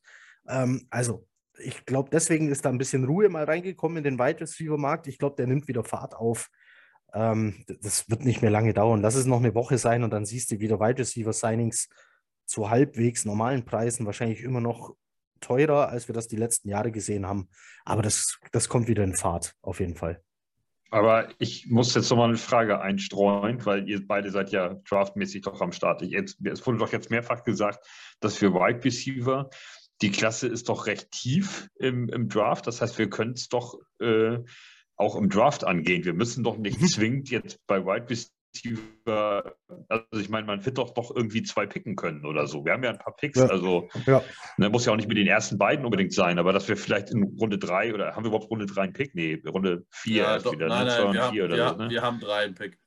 Ähm, also, ich glaube, deswegen ist da ein bisschen Ruhe mal reingekommen in den Wide Receiver Markt. Ich glaube, der nimmt wieder Fahrt auf. Ähm, das wird nicht mehr lange dauern. Lass es noch eine Woche sein und dann siehst du wieder Wide Receiver Signings zu halbwegs normalen Preisen, wahrscheinlich immer noch teurer, als wir das die letzten Jahre gesehen haben. Aber das, das kommt wieder in Fahrt, auf jeden Fall. Aber ich muss jetzt nochmal eine Frage einstreuen, weil ihr beide seid ja draftmäßig doch am Start. Ich, jetzt, es wurde doch jetzt mehrfach gesagt, dass für Wide Receiver die Klasse ist doch recht tief im, im Draft. Das heißt, wir können es doch äh, auch im Draft angehen. Wir müssen doch nicht mhm. zwingend jetzt bei Wide Receiver also ich meine, man wird doch doch irgendwie zwei picken können oder so. Wir haben ja ein paar Picks, ja. also ja. Ne, muss ja auch nicht mit den ersten beiden unbedingt sein, aber dass wir vielleicht in Runde drei oder haben wir überhaupt Runde drei einen Pick? Nee, Runde vier ja, doch, wieder. Ne? Nein, nein, wir, haben, wir, so, ne? wir haben drei einen Pick.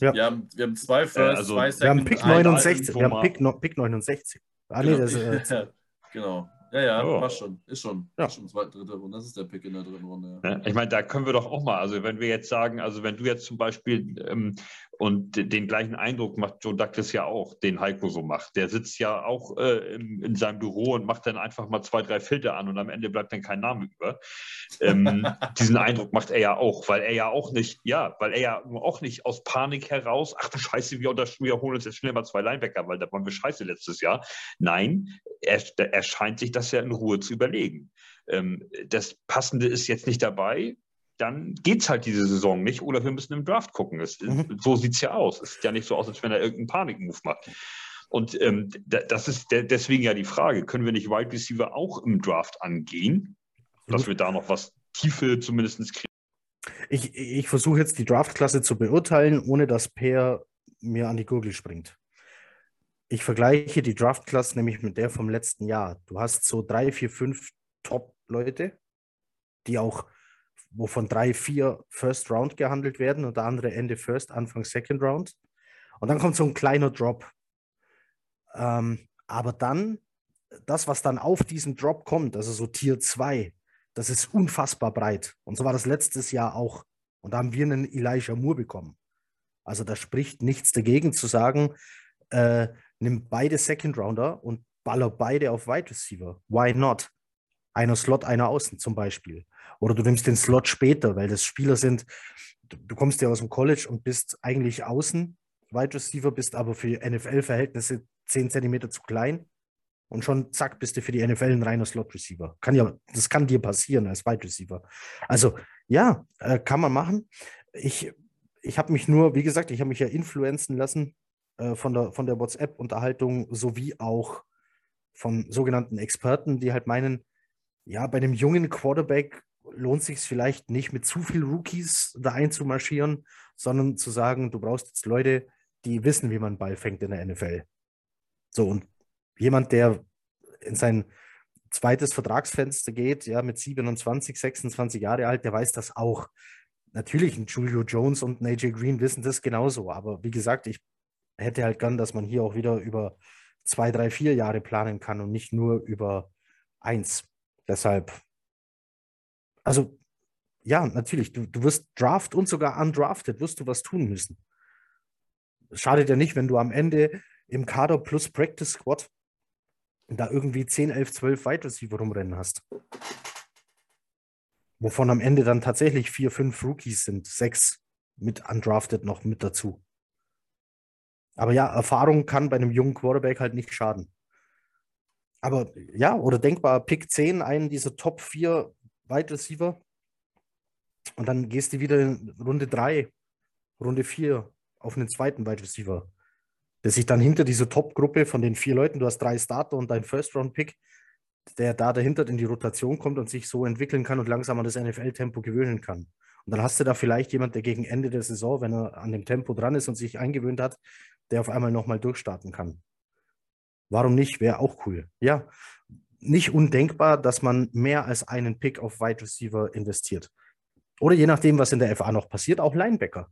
Ja. Wir, haben, wir haben zwei First, äh, also, zwei Second, Wir haben Pick 69. Wir haben Pick, no, Pick 69. Ah, genau. nee, das, äh, genau. Ja, ja, oh. passt schon. Ist schon. Ja. Ist schon zweite, dritte Runde. Das ist der Pick in der dritten Runde. Ja. Ich meine, da können wir doch auch mal, also wenn wir jetzt sagen, also wenn du jetzt zum Beispiel ähm, und den gleichen Eindruck macht Joe Douglas ja auch, den Heiko so macht. Der sitzt ja auch äh, in, in, seinem Büro und macht dann einfach mal zwei, drei Filter an und am Ende bleibt dann kein Name über. Ähm, diesen Eindruck macht er ja auch, weil er ja auch nicht, ja, weil er ja auch nicht aus Panik heraus, ach du Scheiße, wir, wir holen uns jetzt schnell mal zwei Linebacker, weil da waren wir scheiße letztes Jahr. Nein, er, er scheint sich das ja in Ruhe zu überlegen. Ähm, das Passende ist jetzt nicht dabei dann geht es halt diese Saison nicht oder wir müssen im Draft gucken. Es, mhm. So sieht es ja aus. Es sieht ja nicht so aus, als wenn er irgendeinen Panikmove macht. Und ähm, das ist de deswegen ja die Frage, können wir nicht Wide Receiver auch im Draft angehen, dass wir da noch was Tiefe zumindest kriegen? Ich, ich versuche jetzt die Draftklasse zu beurteilen, ohne dass Per mir an die Gurgel springt. Ich vergleiche die Draftklasse nämlich mit der vom letzten Jahr. Du hast so drei, vier, fünf Top-Leute, die auch wovon drei, vier First Round gehandelt werden und der andere Ende First, Anfang Second Round. Und dann kommt so ein kleiner Drop. Ähm, aber dann, das, was dann auf diesen Drop kommt, also so Tier 2, das ist unfassbar breit. Und so war das letztes Jahr auch. Und da haben wir einen Elijah Moore bekommen. Also da spricht nichts dagegen zu sagen, äh, nimm beide Second Rounder und baller beide auf Wide Receiver. Why not? Einer Slot, einer außen zum Beispiel. Oder du nimmst den Slot später, weil das Spieler sind, du, kommst ja aus dem College und bist eigentlich außen, Wide Receiver, bist aber für NFL-Verhältnisse 10 cm zu klein und schon zack, bist du für die NFL ein reiner Slot Receiver. Kann ja, das kann dir passieren als Wide Receiver. Also ja, äh, kann man machen. Ich, ich habe mich nur, wie gesagt, ich habe mich ja influenzen lassen äh, von der, von der WhatsApp-Unterhaltung sowie auch von sogenannten Experten, die halt meinen, ja, bei einem jungen Quarterback lohnt sich vielleicht nicht mit zu viel Rookies da einzumarschieren, sondern zu sagen, du brauchst jetzt Leute, die wissen, wie man Ball fängt in der NFL. So, und jemand, der in sein zweites Vertragsfenster geht, ja, mit 27, 26 Jahre alt, der weiß das auch. Natürlich, ein Julio Jones und ein AJ Green wissen das genauso, aber wie gesagt, ich hätte halt gern, dass man hier auch wieder über zwei, drei, vier Jahre planen kann und nicht nur über eins. Deshalb, also ja, natürlich, du, du wirst draft und sogar undrafted, wirst du was tun müssen. Schadet ja nicht, wenn du am Ende im Kader plus Practice Squad da irgendwie 10, 11, 12 Wide Receiver rumrennen hast. Wovon am Ende dann tatsächlich vier, fünf Rookies sind, sechs mit undrafted noch mit dazu. Aber ja, Erfahrung kann bei einem jungen Quarterback halt nicht schaden. Aber ja, oder denkbar, Pick 10, einen dieser Top 4 Wide Receiver. Und dann gehst du wieder in Runde 3, Runde 4 auf einen zweiten Wide Receiver der sich dann hinter dieser Top-Gruppe von den vier Leuten, du hast drei Starter und dein First-Round-Pick, der da dahinter in die Rotation kommt und sich so entwickeln kann und langsam an das NFL-Tempo gewöhnen kann. Und dann hast du da vielleicht jemand, der gegen Ende der Saison, wenn er an dem Tempo dran ist und sich eingewöhnt hat, der auf einmal nochmal durchstarten kann. Warum nicht? Wäre auch cool. Ja, nicht undenkbar, dass man mehr als einen Pick auf Wide Receiver investiert. Oder je nachdem, was in der FA noch passiert, auch Linebacker.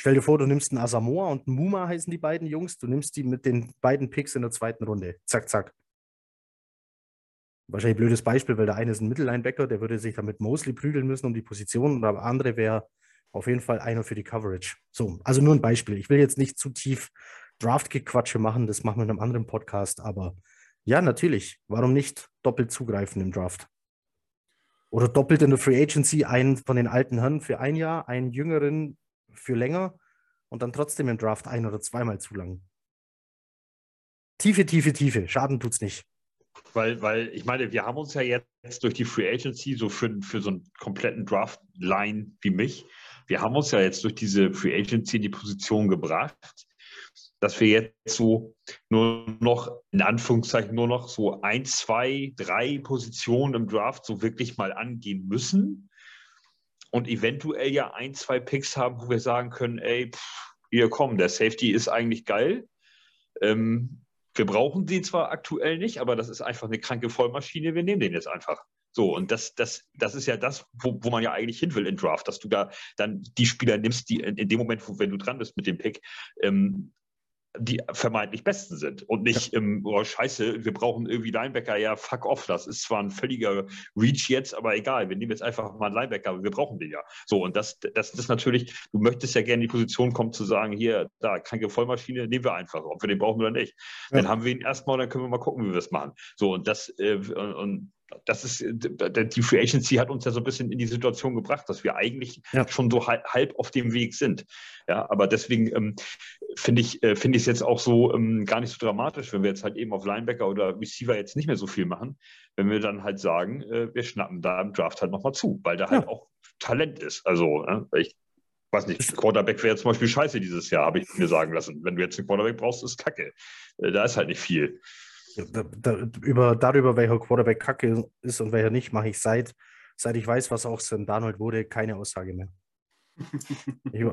Stell dir vor, du nimmst einen Asamoah und einen Muma heißen die beiden Jungs. Du nimmst die mit den beiden Picks in der zweiten Runde. Zack, zack. Wahrscheinlich ein blödes Beispiel, weil der eine ist ein Mittellinebacker, der würde sich damit Mosley prügeln müssen um die Position und der andere wäre auf jeden Fall einer für die Coverage. So, also nur ein Beispiel. Ich will jetzt nicht zu tief Draft-Gequatsche machen, das machen wir in einem anderen Podcast, aber ja, natürlich. Warum nicht doppelt zugreifen im Draft? Oder doppelt in der Free Agency einen von den alten Herren für ein Jahr, einen jüngeren für länger und dann trotzdem im Draft ein- oder zweimal zu lang. Tiefe, tiefe, tiefe. Schaden tut es nicht. Weil, weil, ich meine, wir haben uns ja jetzt durch die Free Agency, so für, für so einen kompletten Draft-Line wie mich, wir haben uns ja jetzt durch diese Free Agency in die Position gebracht, dass wir jetzt so nur noch, in Anführungszeichen, nur noch so ein, zwei, drei Positionen im Draft so wirklich mal angehen müssen und eventuell ja ein, zwei Picks haben, wo wir sagen können, ey, pff, hier komm, der Safety ist eigentlich geil. Ähm, wir brauchen sie zwar aktuell nicht, aber das ist einfach eine kranke Vollmaschine, wir nehmen den jetzt einfach. So, und das, das, das ist ja das, wo, wo man ja eigentlich hin will in Draft, dass du da dann die Spieler nimmst, die in, in dem Moment, wo wenn du dran bist mit dem Pick, ähm, die vermeintlich Besten sind und nicht, ja. ähm, oh Scheiße, wir brauchen irgendwie Linebacker, ja, fuck off, das ist zwar ein völliger Reach jetzt, aber egal, wir nehmen jetzt einfach mal einen Linebacker, aber wir brauchen den ja. So, und das, das ist natürlich, du möchtest ja gerne in die Position kommen zu sagen, hier, da, kranke Vollmaschine, nehmen wir einfach, ob wir den brauchen oder nicht. Ja. Dann haben wir ihn erstmal, dann können wir mal gucken, wie wir es machen. So, und das, äh, und das ist, die Free Agency hat uns ja so ein bisschen in die Situation gebracht, dass wir eigentlich ja. schon so halb, auf dem Weg sind. Ja, aber deswegen ähm, finde ich äh, es jetzt auch so ähm, gar nicht so dramatisch, wenn wir jetzt halt eben auf Linebacker oder Receiver jetzt nicht mehr so viel machen, wenn wir dann halt sagen, äh, wir schnappen da im Draft halt nochmal zu, weil da halt ja. auch Talent ist. Also, ne, ich weiß nicht, Quarterback wäre zum Beispiel scheiße dieses Jahr, habe ich mir sagen lassen. Wenn du jetzt einen Quarterback brauchst, ist Kacke. Äh, da ist halt nicht viel. Da, da, über, darüber, welcher Quarterback kacke ist und welcher nicht, mache ich seit, seit ich weiß, was auch Sam Darnold wurde, keine Aussage mehr. Ich,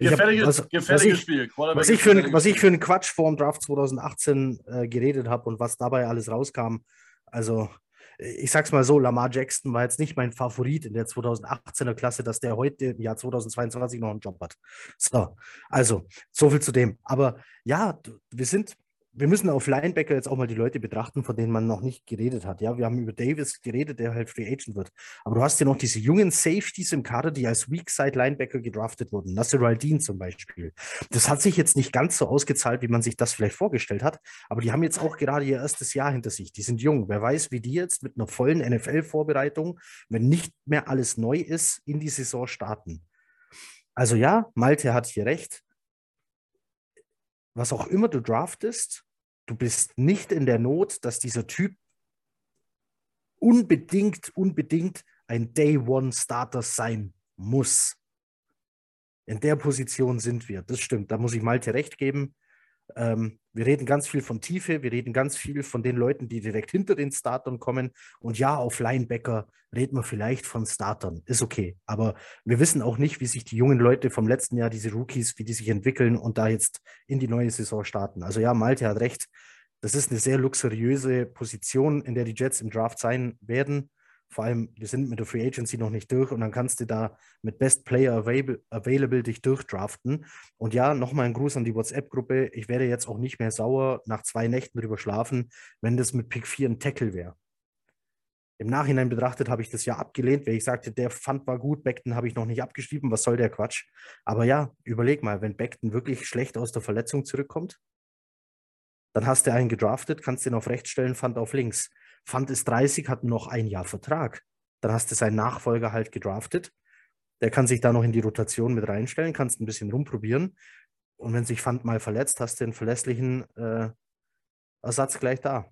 ich gefährliches, hab, was, was ich, Spiel. Was ich, für, was ich für einen Quatsch vor dem Draft 2018 äh, geredet habe und was dabei alles rauskam. Also, ich sag's mal so: Lamar Jackson war jetzt nicht mein Favorit in der 2018er Klasse, dass der heute im Jahr 2022 noch einen Job hat. So, also, so viel zu dem. Aber ja, wir sind wir müssen auf Linebacker jetzt auch mal die Leute betrachten, von denen man noch nicht geredet hat. Ja, wir haben über Davis geredet, der halt Free Agent wird. Aber du hast ja noch diese jungen Safeties im Kader, die als Weak Side Linebacker gedraftet wurden. Nasser Al-Din zum Beispiel. Das hat sich jetzt nicht ganz so ausgezahlt, wie man sich das vielleicht vorgestellt hat. Aber die haben jetzt auch gerade ihr erstes Jahr hinter sich. Die sind jung. Wer weiß, wie die jetzt mit einer vollen NFL-Vorbereitung, wenn nicht mehr alles neu ist, in die Saison starten. Also ja, Malte hat hier recht was auch immer du draftest, du bist nicht in der Not, dass dieser Typ unbedingt, unbedingt ein Day One Starter sein muss. In der Position sind wir. Das stimmt. Da muss ich Malte recht geben. Ähm, wir reden ganz viel von Tiefe, wir reden ganz viel von den Leuten, die direkt hinter den Startern kommen. Und ja, auf Linebacker reden wir vielleicht von Startern. Ist okay. Aber wir wissen auch nicht, wie sich die jungen Leute vom letzten Jahr, diese Rookies, wie die sich entwickeln und da jetzt in die neue Saison starten. Also ja, Malte hat recht. Das ist eine sehr luxuriöse Position, in der die Jets im Draft sein werden. Vor allem, wir sind mit der Free Agency noch nicht durch und dann kannst du da mit Best Player Available, available dich durchdraften. Und ja, nochmal ein Gruß an die WhatsApp-Gruppe. Ich werde jetzt auch nicht mehr sauer nach zwei Nächten drüber schlafen, wenn das mit Pick 4 ein Tackle wäre. Im Nachhinein betrachtet habe ich das ja abgelehnt, weil ich sagte, der Pfand war gut, Beckton habe ich noch nicht abgeschrieben, was soll der Quatsch? Aber ja, überleg mal, wenn Beckton wirklich schlecht aus der Verletzung zurückkommt, dann hast du einen gedraftet, kannst den auf rechts stellen, Pfand auf links. Pfand ist 30, hat noch ein Jahr Vertrag. Dann hast du seinen Nachfolger halt gedraftet. Der kann sich da noch in die Rotation mit reinstellen, kannst ein bisschen rumprobieren. Und wenn sich Pfand mal verletzt, hast du einen verlässlichen äh, Ersatz gleich da.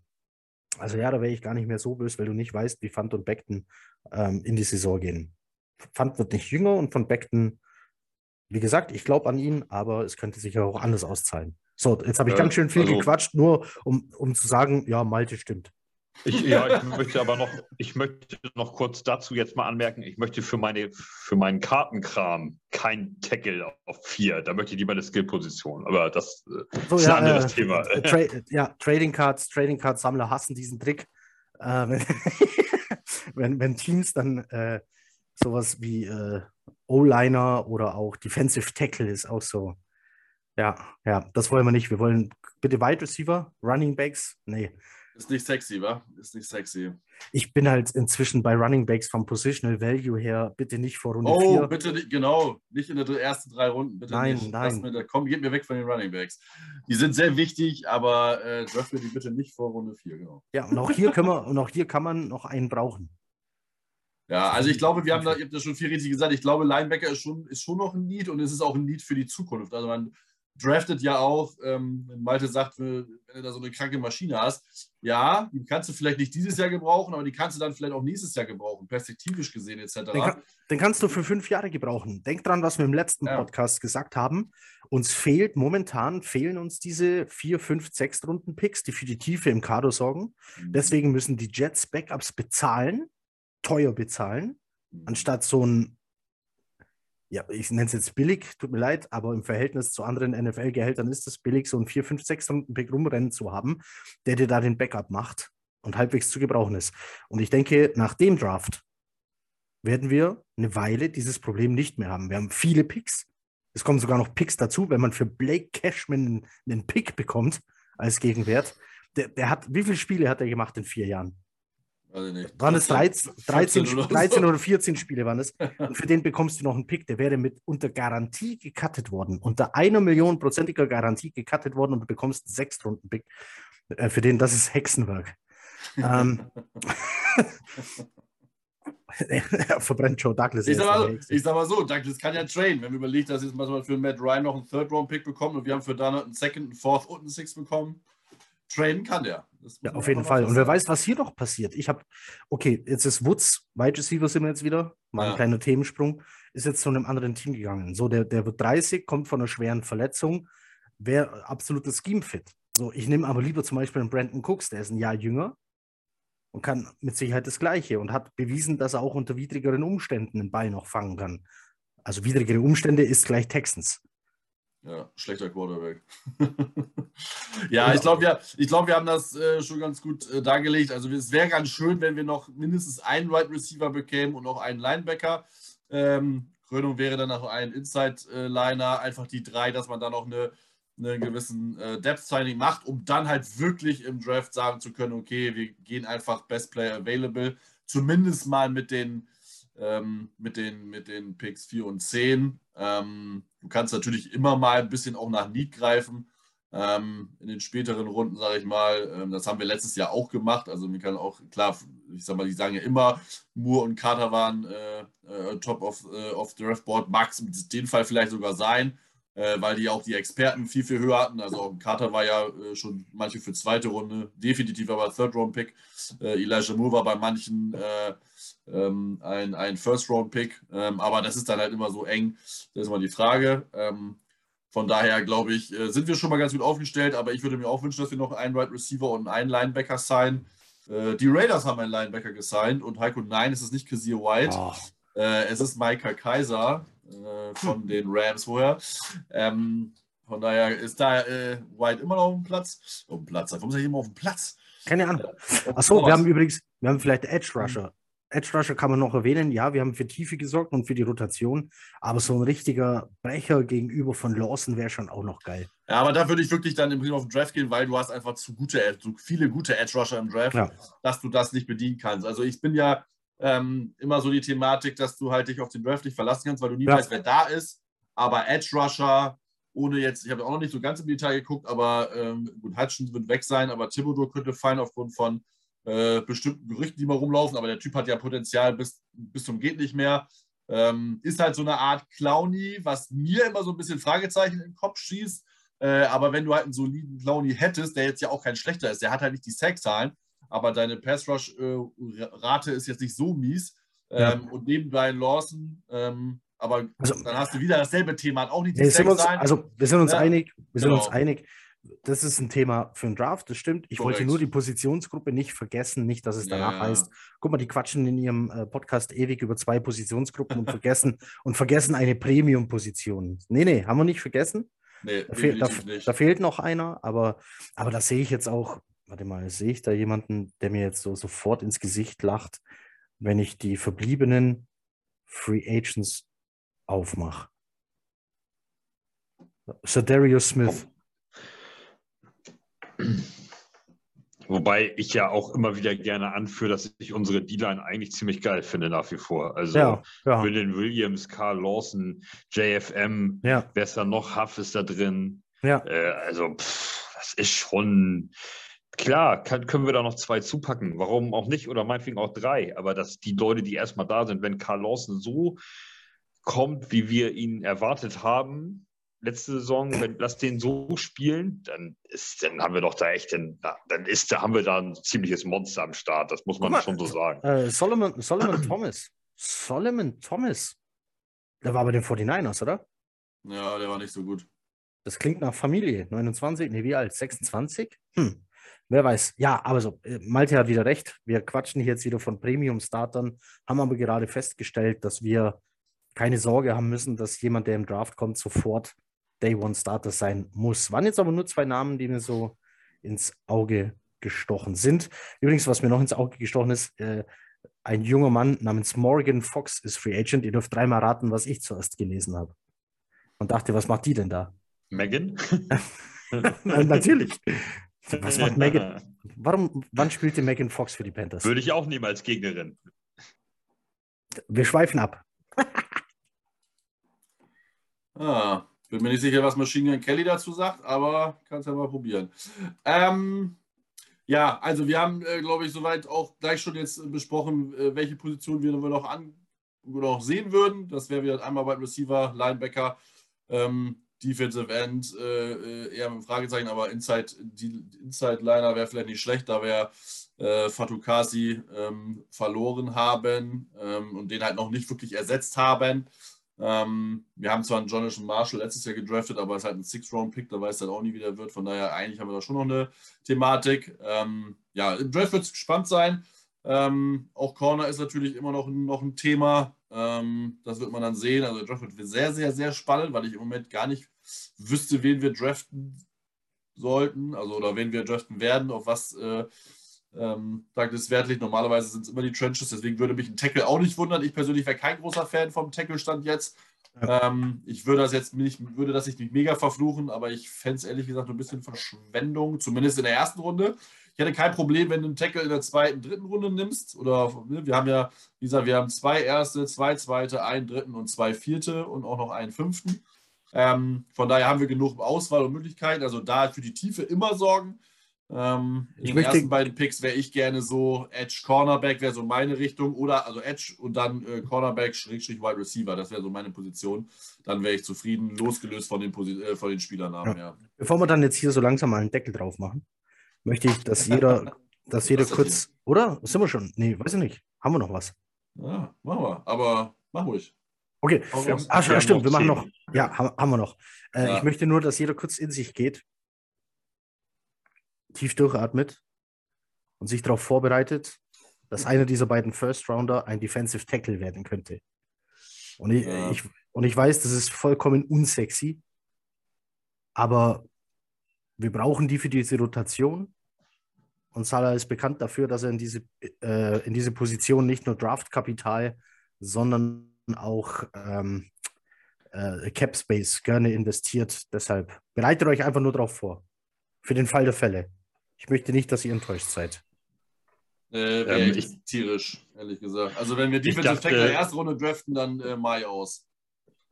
Also ja, da wäre ich gar nicht mehr so böse, weil du nicht weißt, wie Pfand und Beckton ähm, in die Saison gehen. Pfand wird nicht jünger und von Beckton, wie gesagt, ich glaube an ihn, aber es könnte sich auch anders auszahlen. So, jetzt habe ich äh, ganz schön viel also, gequatscht, nur um, um zu sagen, ja, Malte stimmt. Ich, ja, ich möchte aber noch, ich möchte noch kurz dazu jetzt mal anmerken, ich möchte für, meine, für meinen Kartenkram kein Tackle auf vier. Da möchte ich lieber eine Skill-Position. Aber das äh, so, ist ja, ein anderes äh, Thema. Tra ja, Trading Cards, Trading Cards Sammler hassen diesen Trick. Äh, wenn, wenn, wenn, Teams dann äh, sowas wie äh, O-Liner oder auch Defensive Tackle ist auch so. Ja, ja, das wollen wir nicht. Wir wollen bitte Wide Receiver, Running Backs. Nee, ist nicht sexy, wa? Ist nicht sexy. Ich bin halt inzwischen bei Running Backs vom Positional Value her bitte nicht vor Runde 4. Oh, vier. bitte nicht, genau. Nicht in den ersten drei Runden. Bitte nein, nicht. nein. Mir, komm, geht mir weg von den Running Backs. Die sind sehr wichtig, aber äh, draft mir die bitte nicht vor Runde 4, genau. Ja, und auch hier können wir, und auch hier kann man noch einen brauchen. Ja, also ich glaube, wir haben da, ihr habt das schon viel richtig gesagt. Ich glaube, Linebacker ist schon, ist schon noch ein Need und es ist auch ein Need für die Zukunft. Also man draftet ja auch, ähm, wenn Malte sagt, wenn du da so eine kranke Maschine hast, ja, die kannst du vielleicht nicht dieses Jahr gebrauchen, aber die kannst du dann vielleicht auch nächstes Jahr gebrauchen, perspektivisch gesehen etc. Den, kann, den kannst du für fünf Jahre gebrauchen. Denk dran, was wir im letzten ja. Podcast gesagt haben. Uns fehlt momentan, fehlen uns diese vier, fünf, sechs Runden Picks, die für die Tiefe im Kader sorgen. Mhm. Deswegen müssen die Jets Backups bezahlen, teuer bezahlen, mhm. anstatt so ein ja, ich nenne es jetzt billig, tut mir leid, aber im Verhältnis zu anderen NFL-Gehältern ist es billig, so einen 4, 5, 6 Runden Pick rumrennen zu haben, der dir da den Backup macht und halbwegs zu gebrauchen ist. Und ich denke, nach dem Draft werden wir eine Weile dieses Problem nicht mehr haben. Wir haben viele Picks. Es kommen sogar noch Picks dazu, wenn man für Blake Cashman einen Pick bekommt als Gegenwert. Der, der hat, wie viele Spiele hat er gemacht in vier Jahren? Also nicht. Waren es 13, 13, 13 oder 14 Spiele waren es? Und für den bekommst du noch einen Pick, der wäre mit unter Garantie gecuttet worden. Unter einer Million prozentiger Garantie gecuttet worden und du bekommst einen Sechstrunden-Pick. Äh, für den, das ist Hexenwerk. ähm, verbrennt Joe Douglas. Ich sag, mal so, ich sag mal so, Douglas kann ja traden. Wenn wir überlegt, dass jetzt mal für Matt Ryan noch einen Third-Round-Pick bekommen und wir haben für Donald einen Second, einen Fourth und einen Sixth bekommen traden kann der. Ja, auf jeden Fall. Und wer weiß, was hier noch passiert. Ich habe, okay, jetzt ist Woods, Wide Receiver sind wir jetzt wieder, mal ja. ein kleiner Themensprung, ist jetzt zu einem anderen Team gegangen. So, der, der wird 30, kommt von einer schweren Verletzung, wäre absolutes Scheme-Fit. So, ich nehme aber lieber zum Beispiel einen Brandon Cooks, der ist ein Jahr jünger und kann mit Sicherheit das Gleiche und hat bewiesen, dass er auch unter widrigeren Umständen den Ball noch fangen kann. Also widrigere Umstände ist gleich Texans. Ja, schlechter Quarterback. ja, ich glaube, wir, glaub, wir haben das äh, schon ganz gut äh, dargelegt. Also es wäre ganz schön, wenn wir noch mindestens einen Wide Receiver bekämen und noch einen Linebacker. Ähm, Krönung wäre dann noch ein Inside-Liner, einfach die drei, dass man da noch eine einen gewissen äh, Depth-Signing macht, um dann halt wirklich im Draft sagen zu können, okay, wir gehen einfach Best Player Available, zumindest mal mit den, ähm, mit den, mit den Picks 4 und 10. Ähm, du kannst natürlich immer mal ein bisschen auch nach Need greifen. Ähm, in den späteren Runden, sage ich mal, ähm, das haben wir letztes Jahr auch gemacht. Also man kann auch, klar, ich sag mal, die sagen ja immer, Moore und Carter waren äh, äh, top of, äh, of Draft Board, mag es in dem Fall vielleicht sogar sein äh, weil die auch die Experten viel, viel höher hatten. Also Carter war ja äh, schon manche für zweite Runde, definitiv aber Third-Round-Pick. Äh, Elijah Moore war bei manchen ähm, ein, ein First-Round-Pick, ähm, aber das ist dann halt immer so eng. Das ist mal die Frage. Ähm, von daher glaube ich, äh, sind wir schon mal ganz gut aufgestellt, aber ich würde mir auch wünschen, dass wir noch einen Right Receiver und einen Linebacker sein. Äh, die Raiders haben einen Linebacker gesigned und Heiko, nein, es ist nicht Kazir White. Oh. es ist Micah Kaiser, äh, von den Rams vorher. Ähm, von daher ist da äh, White immer noch auf dem Platz. Auf dem Platz. Warum ist er immer auf dem Platz? Keine Ahnung. Achso, wir haben übrigens, wir haben vielleicht Edge Rusher. Edge Rusher kann man noch erwähnen. Ja, wir haben für Tiefe gesorgt und für die Rotation. Aber so ein richtiger Brecher gegenüber von Lawson wäre schon auch noch geil. Ja, aber da würde ich wirklich dann im Prinzip auf den Draft gehen, weil du hast einfach zu gute, zu viele gute Edge Rusher im Draft, ja. dass du das nicht bedienen kannst. Also ich bin ja ähm, immer so die Thematik, dass du halt dich auf den Draft nicht verlassen kannst, weil du nie ja. weißt, wer da ist. Aber Edge Rusher, ohne jetzt, ich habe auch noch nicht so ganz im Detail geguckt, aber ähm, gut, Hutchins wird weg sein, aber Thibodeau könnte fallen aufgrund von äh, bestimmten Gerüchten, die mal rumlaufen, aber der Typ hat ja Potenzial bis, bis zum geht nicht mehr. Ähm, ist halt so eine Art Clowny, was mir immer so ein bisschen Fragezeichen in den Kopf schießt. Äh, aber wenn du halt einen soliden Clowny hättest, der jetzt ja auch kein schlechter ist, der hat halt nicht die Sack-Zahlen, aber deine Pass-Rush-Rate ist jetzt nicht so mies. Ja. Ähm, und neben Brian Lawson, ähm, aber also, dann hast du wieder dasselbe Thema, auch nicht die wir uns, Also wir sind uns ja. einig, wir sind genau. uns einig, das ist ein Thema für einen Draft, das stimmt. Ich Correct. wollte nur die Positionsgruppe nicht vergessen, nicht, dass es danach ja. heißt, guck mal, die quatschen in ihrem äh, Podcast ewig über zwei Positionsgruppen und vergessen und vergessen eine Premium-Position. Nee, nee, haben wir nicht vergessen. Nee, da, fehl, da, da, fehlt noch einer, aber, aber das sehe ich jetzt auch warte mal, sehe ich da jemanden, der mir jetzt so sofort ins Gesicht lacht, wenn ich die verbliebenen Free Agents aufmache? Sir Darius Smith. Wobei ich ja auch immer wieder gerne anführe, dass ich unsere D-Line eigentlich ziemlich geil finde nach wie vor. Also ja, ja. Williams, Carl Lawson, JFM, ja. wer ist da noch? Huff ist da drin. Ja. Äh, also pff, das ist schon, Klar, kann, können wir da noch zwei zupacken. Warum auch nicht? Oder meinetwegen auch drei. Aber dass die Leute, die erstmal da sind, wenn Karl Lawson so kommt, wie wir ihn erwartet haben, letzte Saison, wenn lass den so spielen, dann ist, dann haben wir doch da echt, ein, dann ist, da haben wir da ein ziemliches Monster am Start. Das muss man mal, schon so sagen. Äh, Solomon, Solomon Thomas. Solomon Thomas. Der war bei den 49ers, oder? Ja, der war nicht so gut. Das klingt nach Familie. 29, nee, wie alt? 26? Hm. Wer weiß. Ja, aber so, äh, Malte hat wieder recht. Wir quatschen hier jetzt wieder von Premium-Startern, haben aber gerade festgestellt, dass wir keine Sorge haben müssen, dass jemand, der im Draft kommt, sofort Day One Starter sein muss. Waren jetzt aber nur zwei Namen, die mir so ins Auge gestochen sind. Übrigens, was mir noch ins Auge gestochen ist, äh, ein junger Mann namens Morgan Fox ist Free Agent. Ihr dürft dreimal raten, was ich zuerst gelesen habe. Und dachte, was macht die denn da? Megan? Natürlich. Was macht Megan? Warum, wann spielte Megan Fox für die Panthers? Würde ich auch nehmen als Gegnerin. Wir schweifen ab. ah, bin mir nicht sicher, was Machine Gun Kelly dazu sagt, aber kannst ja mal probieren. Ähm, ja, also wir haben, äh, glaube ich, soweit auch gleich schon jetzt besprochen, äh, welche Position wir noch, an, noch sehen würden. Das wäre wieder einmal bei Receiver, Linebacker, ähm, Defensive End äh, äh, eher mit Fragezeichen, aber Inside, Inside Liner wäre vielleicht nicht schlecht, da wäre äh, Fatukasi ähm, verloren haben ähm, und den halt noch nicht wirklich ersetzt haben. Ähm, wir haben zwar einen Jonathan Marshall letztes Jahr gedraftet, aber es ist halt ein Six-Round-Pick, da weiß dann auch nie, wie der wird. Von daher, eigentlich haben wir da schon noch eine Thematik. Ähm, ja, im Draft wird es gespannt sein. Ähm, auch Corner ist natürlich immer noch, noch ein Thema. Ähm, das wird man dann sehen. Also der Draft wird sehr, sehr, sehr spannend, weil ich im Moment gar nicht wüsste, wen wir draften sollten, also oder wen wir draften werden, auf was äh, ähm, sagt es wertlich. Normalerweise sind es immer die Trenches, deswegen würde mich ein Tackle auch nicht wundern. Ich persönlich wäre kein großer Fan vom Tackle-Stand jetzt. Ja. Ähm, ich würde das jetzt nicht, würde das nicht mega verfluchen, aber ich fände es ehrlich gesagt ein bisschen Verschwendung, zumindest in der ersten Runde. Ich hätte kein Problem, wenn du einen Tackle in der zweiten, dritten Runde nimmst. Oder ne, wir haben ja, wie gesagt, wir haben zwei erste, zwei zweite, einen dritten und zwei vierte und auch noch einen fünften. Ähm, von daher haben wir genug Auswahl und Möglichkeiten. Also da für die Tiefe immer sorgen. Ähm, in ich den möchte, ersten beiden Picks wäre ich gerne so Edge Cornerback, wäre so meine Richtung. Oder also Edge und dann äh, Cornerback, Schrägstrich Wide Receiver. Das wäre so meine Position. Dann wäre ich zufrieden, losgelöst von den, äh, von den Spielernamen. Ja. Ja. Bevor wir dann jetzt hier so langsam mal einen Deckel drauf machen, möchte ich, dass jeder, dass jeder kurz. Oder? Sind wir schon? Nee, weiß ich nicht. Haben wir noch was? Ja, machen wir. Aber mach ruhig. Okay. Ja, ah, stimmt, wir machen noch. Ja, haben, wir noch. Äh. Ich möchte nur, dass jeder kurz in sich geht tief durchatmet und sich darauf vorbereitet, dass einer dieser beiden First Rounder ein Defensive Tackle werden könnte. Und ich, ja. ich, und ich weiß, das ist vollkommen unsexy, aber wir brauchen die für diese Rotation. Und Salah ist bekannt dafür, dass er in diese, äh, in diese Position nicht nur Draftkapital, sondern auch ähm, äh, Cap Space gerne investiert. Deshalb bereitet euch einfach nur darauf vor. Für den Fall der Fälle. Ich möchte nicht, dass ihr enttäuscht seid. Äh, ähm, ich, tierisch, ehrlich gesagt. Also wenn wir Defensive Tackle in der ersten Runde draften, dann äh, Mai aus.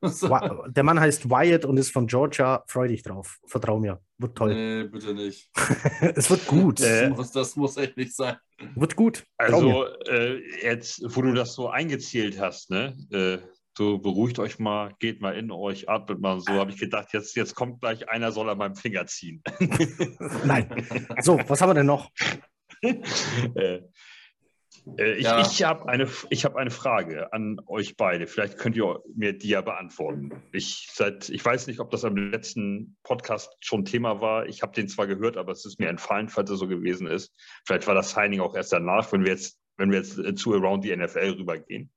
der Mann heißt Wyatt und ist von Georgia. Freu dich drauf. Vertrau mir. Wird toll. Nee, bitte nicht. es wird gut. Äh, das, muss, das, muss, echt nicht sein. Wird gut. Also, äh, jetzt, wo du das so eingezählt hast, ne? Äh, so beruhigt euch mal, geht mal in euch, atmet mal so. Habe ich gedacht, jetzt, jetzt kommt gleich einer, soll an meinem Finger ziehen. Nein. So, was haben wir denn noch? äh, äh, ich, ja. ich habe eine, hab eine Frage an euch beide. Vielleicht könnt ihr mir die ja beantworten. Ich, seit, ich weiß nicht, ob das am letzten Podcast schon Thema war. Ich habe den zwar gehört, aber es ist mir entfallen, falls es so gewesen ist. Vielleicht war das Signing auch erst danach, wenn wir jetzt, wenn wir jetzt zu Around the NFL rübergehen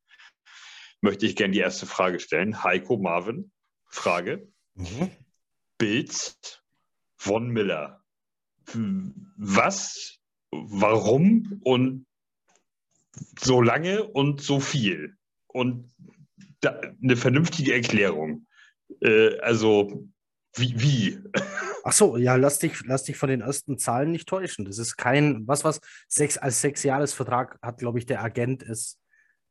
möchte ich gerne die erste Frage stellen. Heiko Marvin, Frage. Mhm. Bills, Von Miller. Was, warum und so lange und so viel? Und da, eine vernünftige Erklärung. Äh, also, wie? wie? Ach so, ja, lass dich, lass dich von den ersten Zahlen nicht täuschen. Das ist kein, was, was, sechs, als Sechsjahresvertrag hat, glaube ich, der Agent ist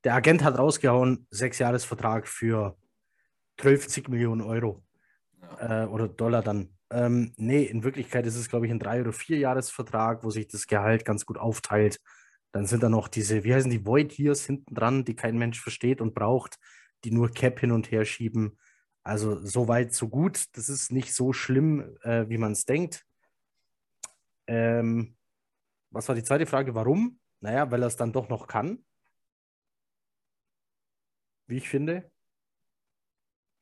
der Agent hat rausgehauen, sechs Jahresvertrag für 12 Millionen Euro äh, oder Dollar dann. Ähm, nee, in Wirklichkeit ist es, glaube ich, ein drei- oder vier Jahresvertrag, wo sich das Gehalt ganz gut aufteilt. Dann sind da noch diese, wie heißen die, Void Years hinten dran, die kein Mensch versteht und braucht, die nur Cap hin und her schieben. Also so weit, so gut. Das ist nicht so schlimm, äh, wie man es denkt. Ähm, was war die zweite Frage? Warum? Naja, weil er es dann doch noch kann wie ich finde.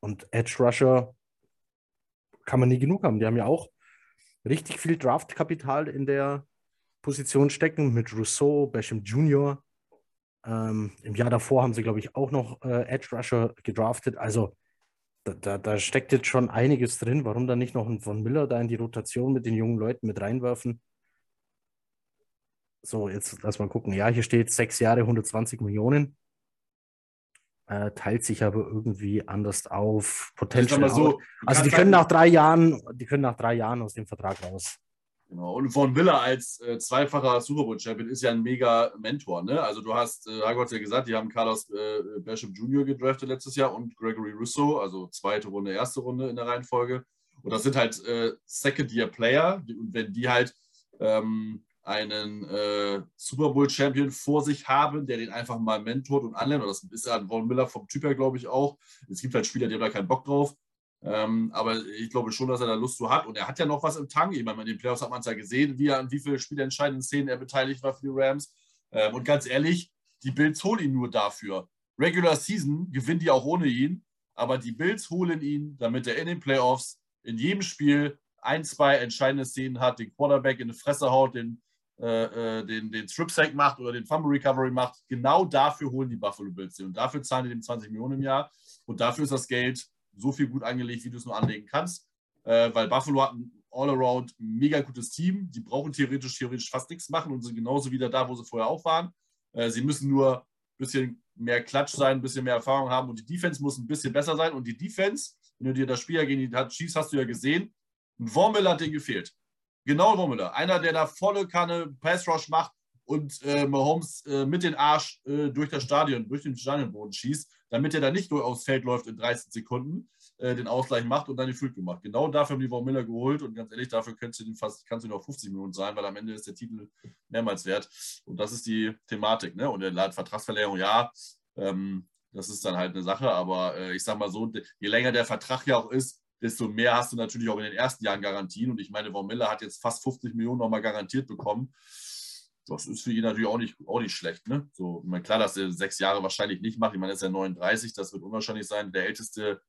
Und Edge Rusher kann man nie genug haben. Die haben ja auch richtig viel Draftkapital in der Position stecken mit Rousseau, Basham Jr. Ähm, Im Jahr davor haben sie, glaube ich, auch noch äh, Edge Rusher gedraftet. Also da, da, da, steckt jetzt schon einiges drin. Warum dann nicht noch ein Von Miller da in die Rotation mit den jungen Leuten mit reinwerfen? So, jetzt lass mal gucken. Ja, hier steht sechs Jahre, 120 Millionen äh, teilt sich aber irgendwie anders auf. Potential. So, also die können nach drei Jahren, die können nach drei Jahren aus dem Vertrag raus. Genau. Und Von Villa als äh, zweifacher Super Bowl Champion ist ja ein mega Mentor. Ne? Also du hast, äh, Hago hat ja gesagt, die haben Carlos äh, Basham Jr. gedraftet letztes Jahr und Gregory Russo, also zweite Runde, erste Runde in der Reihenfolge. Und das sind halt äh, Second-Year-Player. Und wenn die halt ähm, einen äh, Super Bowl-Champion vor sich haben, der den einfach mal mentort und anlernt. Das ist ja ein Von Miller vom Typ her, glaube ich, auch. Es gibt halt Spieler, die haben da keinen Bock drauf. Ähm, aber ich glaube schon, dass er da Lust zu hat. Und er hat ja noch was im Tank. Ich meine, in den Playoffs hat man es ja gesehen, wie er an wie vielen spielentscheidenden Szenen er beteiligt war für die Rams. Ähm, und ganz ehrlich, die Bills holen ihn nur dafür. Regular Season gewinnen die auch ohne ihn. Aber die Bills holen ihn, damit er in den Playoffs in jedem Spiel ein, zwei entscheidende Szenen hat, den Quarterback in die Fresse haut, den äh, äh, den, den Strip-Sack macht oder den Fumble Recovery macht, genau dafür holen die Buffalo Bills sie. Und dafür zahlen die dem 20 Millionen im Jahr. Und dafür ist das Geld so viel gut angelegt, wie du es nur anlegen kannst. Äh, weil Buffalo hat ein all-around mega gutes Team. Die brauchen theoretisch, theoretisch fast nichts machen und sind genauso wieder da, wo sie vorher auch waren. Äh, sie müssen nur bisschen mehr Klatsch sein, ein bisschen mehr Erfahrung haben und die Defense muss ein bisschen besser sein. Und die Defense, wenn du dir das Spiel gegen die Chiefs hast du ja gesehen, ein Wormel hat denen gefehlt. Genau Wormiller. Einer, der da volle Kanne Pass Rush macht und äh, Mahomes äh, mit den Arsch äh, durch das Stadion, durch den Stadionboden schießt, damit er da nicht nur aufs Feld läuft in 30 Sekunden, äh, den Ausgleich macht und dann die Field gemacht. Genau dafür haben die Von Miller geholt und ganz ehrlich, dafür kannst du, den fast, kannst du noch 50 Minuten sein, weil am Ende ist der Titel mehrmals wert. Und das ist die Thematik. Ne? Und der Vertragsverlängerung, ja, ähm, das ist dann halt eine Sache, aber äh, ich sag mal so, je länger der Vertrag ja auch ist, desto mehr hast du natürlich auch in den ersten Jahren Garantien. Und ich meine, Von Miller hat jetzt fast 50 Millionen nochmal garantiert bekommen. Das ist für ihn natürlich auch nicht, auch nicht schlecht. Ne? So, meine, klar, dass er sechs Jahre wahrscheinlich nicht macht. Ich meine, er ist ja 39, das wird unwahrscheinlich sein. Der älteste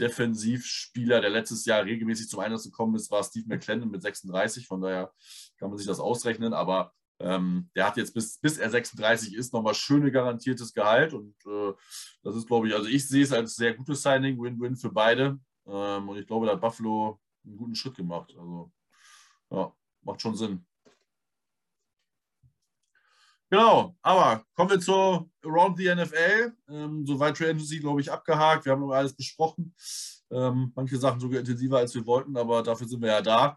Defensivspieler, der letztes Jahr regelmäßig zum Einsatz gekommen ist, war Steve McClendon mit 36. Von daher kann man sich das ausrechnen. Aber ähm, der hat jetzt bis, bis er 36 ist nochmal schöne garantiertes Gehalt. Und äh, das ist, glaube ich, also ich sehe es als sehr gutes Signing, Win-Win für beide. Ähm, und ich glaube, da hat Buffalo einen guten Schritt gemacht. Also, ja, macht schon Sinn. Genau, aber kommen wir zu Around the NFL. Ähm, soweit Trade Agency, glaube ich, abgehakt. Wir haben alles besprochen. Ähm, manche Sachen sogar intensiver, als wir wollten, aber dafür sind wir ja da.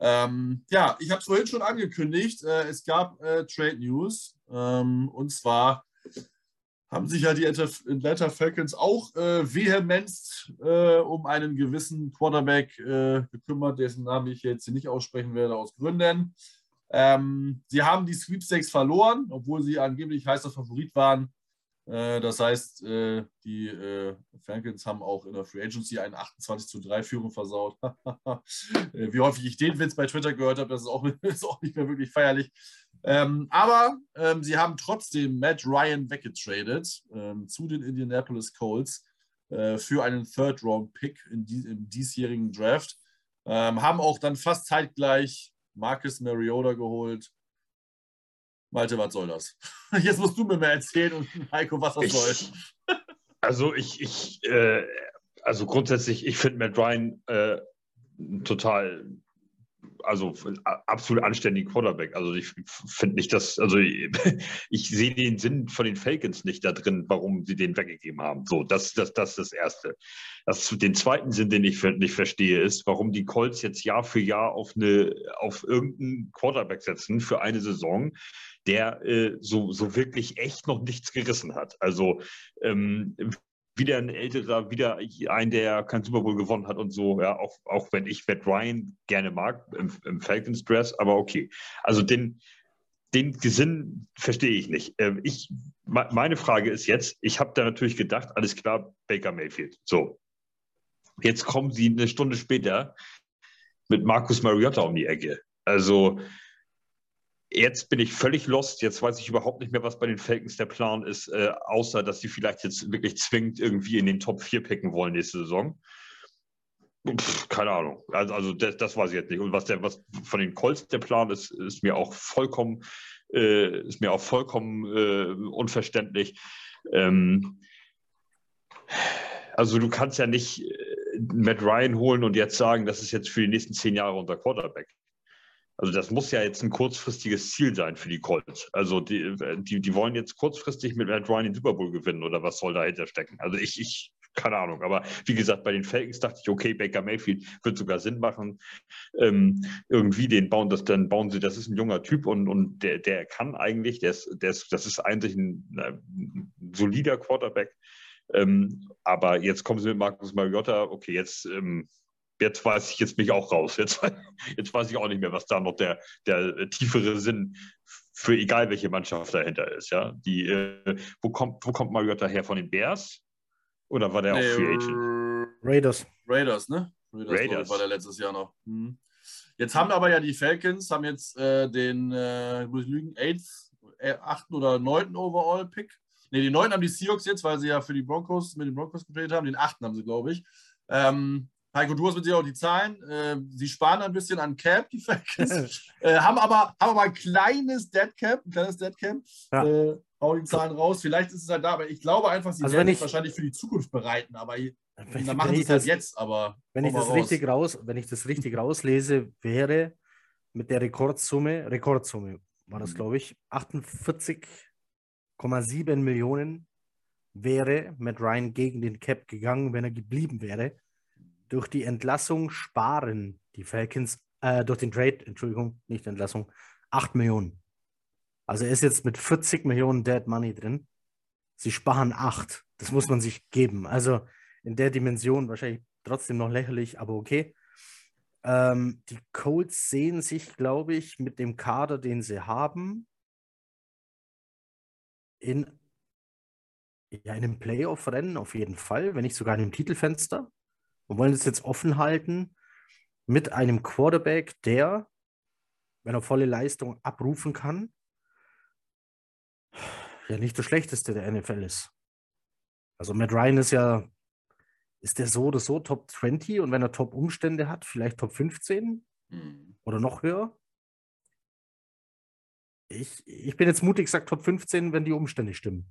Ähm, ja, ich habe es vorhin schon angekündigt. Äh, es gab äh, Trade News. Ähm, und zwar haben sich ja die Atlanta Falcons auch äh, vehement äh, um einen gewissen Quarterback äh, gekümmert, dessen Namen ich jetzt hier nicht aussprechen werde, aus Gründen. Ähm, sie haben die Sweepstakes verloren, obwohl sie angeblich heißer Favorit waren. Äh, das heißt, äh, die äh, Falcons haben auch in der Free Agency eine 28 zu 3 Führung versaut. Wie häufig ich den Witz bei Twitter gehört habe, das ist auch, ist auch nicht mehr wirklich feierlich. Ähm, aber ähm, sie haben trotzdem Matt Ryan weggetradet ähm, zu den Indianapolis Colts äh, für einen Third-Round-Pick die, im diesjährigen Draft. Ähm, haben auch dann fast zeitgleich Marcus Mariota geholt. Malte, was soll das? Jetzt musst du mir mal erzählen und Heiko, was das ich, soll. Also ich, ich äh, also grundsätzlich, ich finde Matt Ryan äh, total also absolut anständigen Quarterback. Also ich finde nicht, dass, also ich, sehe den Sinn von den Falcons nicht da drin, warum sie den weggegeben haben. So, das, das, das ist das Erste. Das, den zweiten Sinn, den ich nicht verstehe, ist, warum die Colts jetzt Jahr für Jahr auf, eine, auf irgendeinen Quarterback setzen für eine Saison, der äh, so, so wirklich echt noch nichts gerissen hat. Also ähm, wieder ein älterer, wieder ein, der kein Super Bowl gewonnen hat und so, ja, auch, auch wenn ich Matt Ryan gerne mag im, im Falcons Dress, aber okay. Also den, den Sinn verstehe ich nicht. Ähm, ich, meine Frage ist jetzt, ich habe da natürlich gedacht, alles klar, Baker Mayfield. So. Jetzt kommen sie eine Stunde später mit Marcus Mariota um die Ecke. Also Jetzt bin ich völlig lost. Jetzt weiß ich überhaupt nicht mehr, was bei den Falcons der Plan ist, äh, außer dass sie vielleicht jetzt wirklich zwingend irgendwie in den Top 4 picken wollen nächste Saison. Pff, keine Ahnung. Also, also das, das, weiß ich jetzt nicht. Und was der, was von den Colts der Plan ist, ist mir auch vollkommen, äh, ist mir auch vollkommen äh, unverständlich. Ähm, also du kannst ja nicht äh, Matt Ryan holen und jetzt sagen, das ist jetzt für die nächsten zehn Jahre unser Quarterback. Also das muss ja jetzt ein kurzfristiges Ziel sein für die Colts. Also die, die, die wollen jetzt kurzfristig mit Matt Ryan den Super Bowl gewinnen oder was soll dahinter stecken? Also ich, ich, keine Ahnung. Aber wie gesagt, bei den Falcons dachte ich, okay, Baker Mayfield wird sogar Sinn machen. Ähm, irgendwie den bauen das, dann bauen sie, das ist ein junger Typ und, und der, der kann eigentlich, der ist, der ist, das ist eigentlich ein, ein solider Quarterback. Ähm, aber jetzt kommen sie mit Markus Mariota, okay, jetzt ähm, jetzt weiß ich jetzt mich auch raus. Jetzt, jetzt weiß ich auch nicht mehr, was da noch der, der tiefere Sinn für egal welche Mannschaft dahinter ist. Ja? Die, äh, wo, kommt, wo kommt Mariota her? Von den Bears? Oder war der nee, auch Free Agent? Raiders. Raiders, ne? Raiders, Raiders. war der letztes Jahr noch. Hm. Jetzt haben aber ja die Falcons, haben jetzt äh, den, äh, muss ich lügen, 8. oder 9. Overall-Pick. Ne, die 9 haben die Seahawks jetzt, weil sie ja für die Broncos mit den Broncos gespielt haben. Den 8. haben sie, glaube ich. Ähm, Heiko, du hast mit dir auch die Zahlen. Äh, sie sparen ein bisschen an Cap, die Falcons, äh, haben, aber, haben aber ein kleines Dead Cap, ein kleines Dead Cap. Ja. Äh, hauen die Zahlen raus. Vielleicht ist es halt da, aber ich glaube einfach, sie also werden sich wahrscheinlich für die Zukunft bereiten. Aber dann machen sie es halt jetzt. Aber wenn ich, das raus. richtig raus, wenn ich das richtig rauslese, wäre mit der Rekordsumme, Rekordsumme war das, mhm. glaube ich, 48 8,7 Millionen wäre Matt Ryan gegen den Cap gegangen, wenn er geblieben wäre. Durch die Entlassung sparen die Falcons, äh, durch den Trade, Entschuldigung, nicht Entlassung, 8 Millionen. Also er ist jetzt mit 40 Millionen Dead Money drin. Sie sparen 8. Das muss man sich geben. Also in der Dimension wahrscheinlich trotzdem noch lächerlich, aber okay. Ähm, die Colts sehen sich, glaube ich, mit dem Kader, den sie haben, in, ja, in einem Playoff-Rennen auf jeden Fall, wenn nicht sogar in einem Titelfenster. Und wollen es jetzt offen halten mit einem Quarterback, der, wenn er volle Leistung abrufen kann, ja nicht das Schlechteste der NFL ist. Also Matt Ryan ist ja, ist der so oder so Top 20 und wenn er Top-Umstände hat, vielleicht Top 15 mhm. oder noch höher. Ich, ich bin jetzt mutig gesagt Top 15, wenn die Umstände stimmen.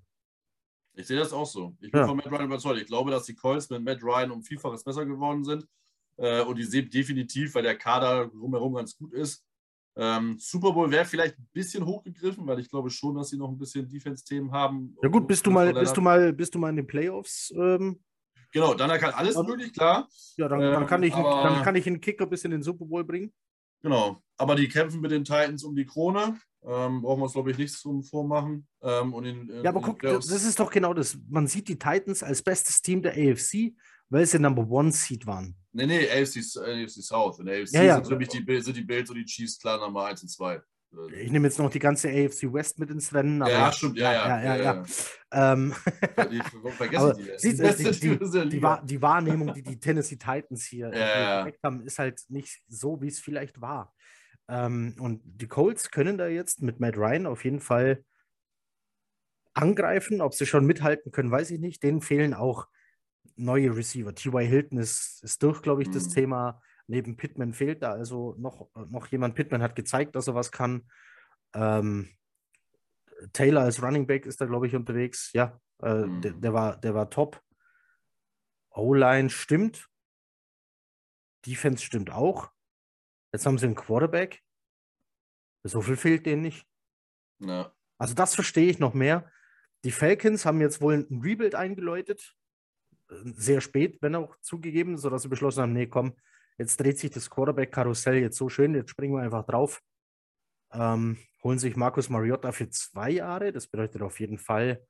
Ich sehe das auch so. Ich bin ja. von Matt Ryan überzeugt. Ich glaube, dass die Colts mit Matt Ryan um Vielfaches besser geworden sind. Äh, und ich sehe definitiv, weil der Kader drumherum ganz gut ist. Ähm, Super Bowl wäre vielleicht ein bisschen hochgegriffen, weil ich glaube schon, dass sie noch ein bisschen Defense-Themen haben. Ja gut, bist du mal, bist du mal, bist du mal in den Playoffs? Ähm, genau, dann kann alles möglich, klar. Ja, dann, dann, kann ich, aber, dann kann ich einen Kicker bis in den Super Bowl bringen. Genau, aber die kämpfen mit den Titans um die Krone. Ähm, brauchen wir uns, glaube ich, nichts zum Vormachen. Ähm, und in, in, ja, aber guck, das ist doch genau das. Man sieht die Titans als bestes Team der AFC, weil sie Number One Seed waren. Nee, nee, AFC, AFC South. In der AFC ja, ja. sind nämlich die, sind die Bills und die Chiefs klar Nummer 1 und 2. Ich nehme jetzt noch die ganze AFC West mit ins Rennen. ja, stimmt, ja, ja. ja, ja, ja. Ähm, die, die, siehst, die, die, die, die, Wahrnehmung, die die Tennessee Titans hier ja, haben, ist halt nicht so, wie es vielleicht war. Ähm, und die Colts können da jetzt mit Matt Ryan auf jeden Fall angreifen. Ob sie schon mithalten können, weiß ich nicht. Denen fehlen auch neue Receiver. T.Y. Hilton ist, ist durch, glaube ich, mhm. das Thema. Neben Pittman fehlt da also noch, noch jemand. Pittman hat gezeigt, dass er was kann. Ähm, Taylor als Running Back ist da, glaube ich, unterwegs. Ja, äh, mhm. der, der, war, der war top. O-Line stimmt. Defense stimmt auch. Jetzt haben sie einen Quarterback. So viel fehlt denen nicht. Ja. Also das verstehe ich noch mehr. Die Falcons haben jetzt wohl ein Rebuild eingeläutet. Sehr spät, wenn auch zugegeben, sodass sie beschlossen haben, nee, komm, jetzt dreht sich das Quarterback-Karussell jetzt so schön, jetzt springen wir einfach drauf. Ähm, holen sich Markus Mariota für zwei Jahre. Das bedeutet auf jeden Fall,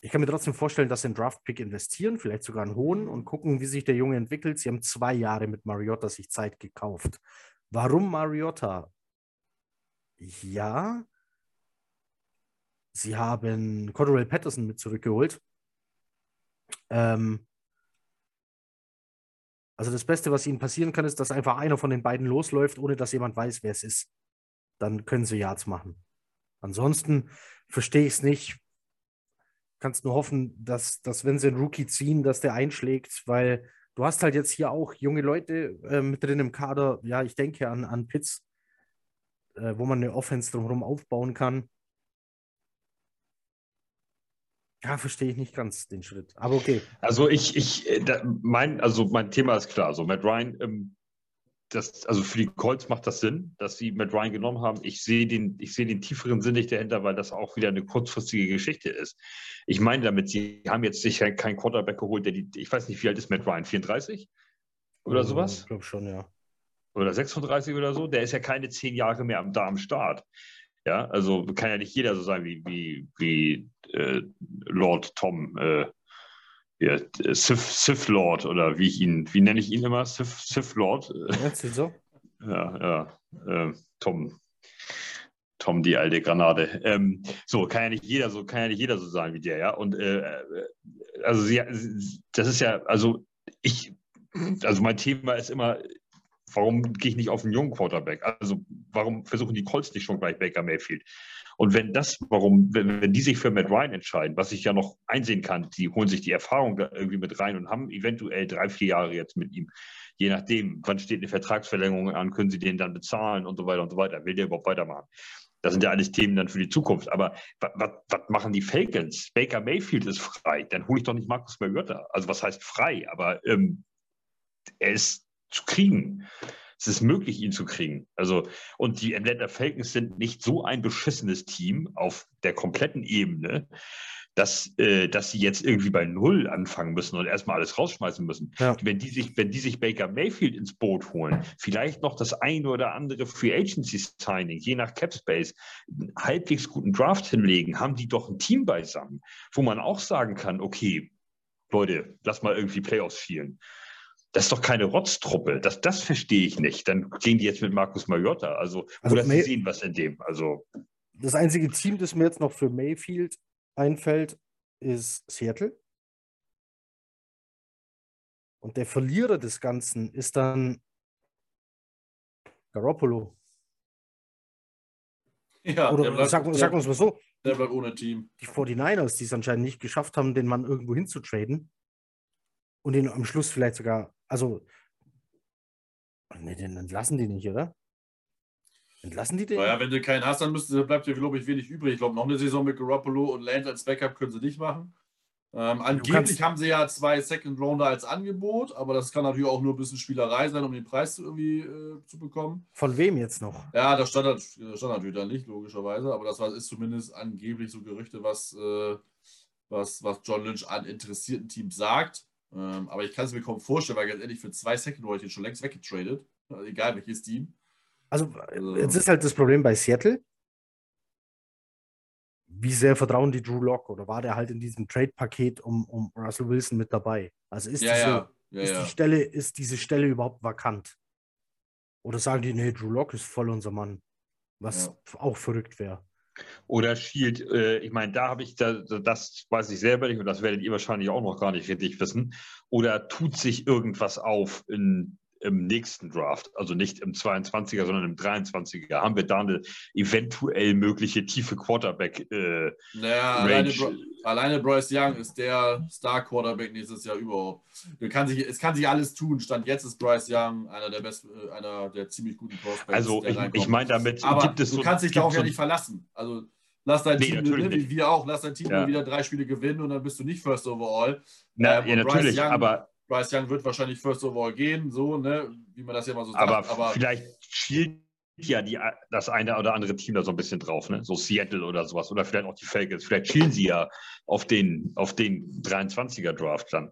ich kann mir trotzdem vorstellen, dass sie einen Draft-Pick investieren, vielleicht sogar einen hohen und gucken, wie sich der Junge entwickelt. Sie haben zwei Jahre mit Mariota sich Zeit gekauft. Warum Mariota? Ja, sie haben Cordell Patterson mit zurückgeholt. Ähm, also das Beste, was ihnen passieren kann, ist, dass einfach einer von den beiden losläuft, ohne dass jemand weiß, wer es ist. Dann können sie Yards machen. Ansonsten verstehe ich es nicht. Kannst nur hoffen, dass, dass, wenn sie einen Rookie ziehen, dass der einschlägt, weil du hast halt jetzt hier auch junge Leute äh, mit drin im Kader. Ja, ich denke an, an Pitts, äh, wo man eine Offense drumherum aufbauen kann. Ja, verstehe ich nicht ganz den Schritt. Aber okay. Also ich, ich, äh, da, mein, also mein Thema ist klar. So, Matt Ryan, ähm, das, also für die Colts macht das Sinn, dass sie Matt Ryan genommen haben. Ich sehe den, ich sehe den tieferen Sinn nicht dahinter, weil das auch wieder eine kurzfristige Geschichte ist. Ich meine damit, sie haben jetzt sicher keinen Quarterback geholt, der die, ich weiß nicht, wie alt ist Matt Ryan? 34? Oder oh, sowas? Ich glaube schon, ja. Oder 36 oder so. Der ist ja keine zehn Jahre mehr da am Start. Ja, also kann ja nicht jeder so sein wie, wie, wie äh, Lord Tom, äh, ja, Sith, Sith, Lord oder wie ich ihn, wie nenne ich ihn immer? Sith, Sith Lord. Erzähl so. Ja, ja. Äh, Tom. Tom, die alte Granate. Ähm, so kann ja nicht jeder so, kann ja nicht jeder so sein wie der, ja. Und äh, äh also sie, das ist ja, also ich, also mein Thema ist immer, Warum gehe ich nicht auf einen jungen Quarterback? Also warum versuchen die Colts nicht schon gleich Baker Mayfield? Und wenn das, warum, wenn, wenn die sich für Matt Ryan entscheiden, was ich ja noch einsehen kann, die holen sich die Erfahrung da irgendwie mit rein und haben eventuell drei, vier Jahre jetzt mit ihm. Je nachdem, wann steht eine Vertragsverlängerung an, können sie den dann bezahlen und so weiter und so weiter. Will der überhaupt weitermachen? Das sind ja alles Themen dann für die Zukunft. Aber was machen die Falcons? Baker Mayfield ist frei. Dann hole ich doch nicht Markus Mariota. Also was heißt frei? Aber ähm, er ist zu kriegen. Es ist möglich, ihn zu kriegen. Also, und die Atlanta Falcons sind nicht so ein beschissenes Team auf der kompletten Ebene, dass, äh, dass sie jetzt irgendwie bei Null anfangen müssen und erstmal alles rausschmeißen müssen. Ja. Wenn, die sich, wenn die sich Baker Mayfield ins Boot holen, vielleicht noch das eine oder andere Free Agency Signing, je nach Cap Space, einen halbwegs guten Draft hinlegen, haben die doch ein Team beisammen, wo man auch sagen kann, okay, Leute, lass mal irgendwie Playoffs spielen. Das ist doch keine Rotztruppe. Das, das verstehe ich nicht. Dann gehen die jetzt mit Markus Mariota. Also, also oder sie sehen was in dem. Also. Das einzige Team, das mir jetzt noch für Mayfield einfällt, ist Seattle. Und der Verlierer des Ganzen ist dann Garoppolo. Ja, Oder bleibt, sag, sag uns mal so. Der bleibt ohne Team. Die 49ers, die es anscheinend nicht geschafft haben, den Mann irgendwo hinzutraden und ihn am Schluss vielleicht sogar, also, ne, den entlassen die nicht, oder? Entlassen die den? Naja, wenn du keinen hast, dann müsste, bleibt dir, glaube ich, wenig übrig. Ich glaube, noch eine Saison mit Garoppolo und Lance als Backup können sie nicht machen. Ähm, angeblich haben sie ja zwei Second Rounder als Angebot, aber das kann natürlich auch nur ein bisschen Spielerei sein, um den Preis irgendwie äh, zu bekommen. Von wem jetzt noch? Ja, das stand, das stand natürlich dann nicht, logischerweise, aber das war, ist zumindest angeblich so Gerüchte, was, äh, was, was John Lynch an interessierten Teams sagt. Ähm, aber ich kann es mir kaum vorstellen, weil ganz ehrlich, für zwei Second Rounder schon längst weggetradet. Also egal welches Team. Also, also, jetzt ist halt das Problem bei Seattle. Wie sehr vertrauen die Drew Lock oder war der halt in diesem Trade-Paket um, um Russell Wilson mit dabei? Also ist, ja, diese, ja. Ja, ist, Die Stelle, ist diese Stelle überhaupt vakant? Oder sagen die, nee, Drew Lock ist voll unser Mann, was auch verrückt wäre. Oder Shield, äh, ich meine, da habe ich, da, das weiß ich selber nicht und das werdet ihr wahrscheinlich auch noch gar nicht richtig wissen. Oder tut sich irgendwas auf in im nächsten Draft, also nicht im 22er, sondern im 23er, haben wir da eine eventuell mögliche tiefe Quarterback. Äh, naja, alleine, alleine, Bryce Young ist der Star-Quarterback nächstes Jahr überhaupt. Kann sich, es kann sich alles tun. Stand jetzt ist Bryce Young einer der besten, äh, einer der ziemlich guten Prospects. Also ich, ich meine damit, Aber gibt es du so, kannst dich darauf ja nicht verlassen. Also lass dein nee, Team gewinnen, wie wir auch, lass dein Team ja. wieder drei Spiele gewinnen und dann bist du nicht First Overall. Na, ähm, ja, natürlich, Young, aber Bryce Young wird wahrscheinlich First Overall gehen, so, ne, wie man das ja mal so aber sagt. Aber vielleicht schielt ja die, das eine oder andere Team da so ein bisschen drauf, ne? So Seattle oder sowas. Oder vielleicht auch die Falcons. Vielleicht schielen sie ja auf den, auf den 23er Draft dann.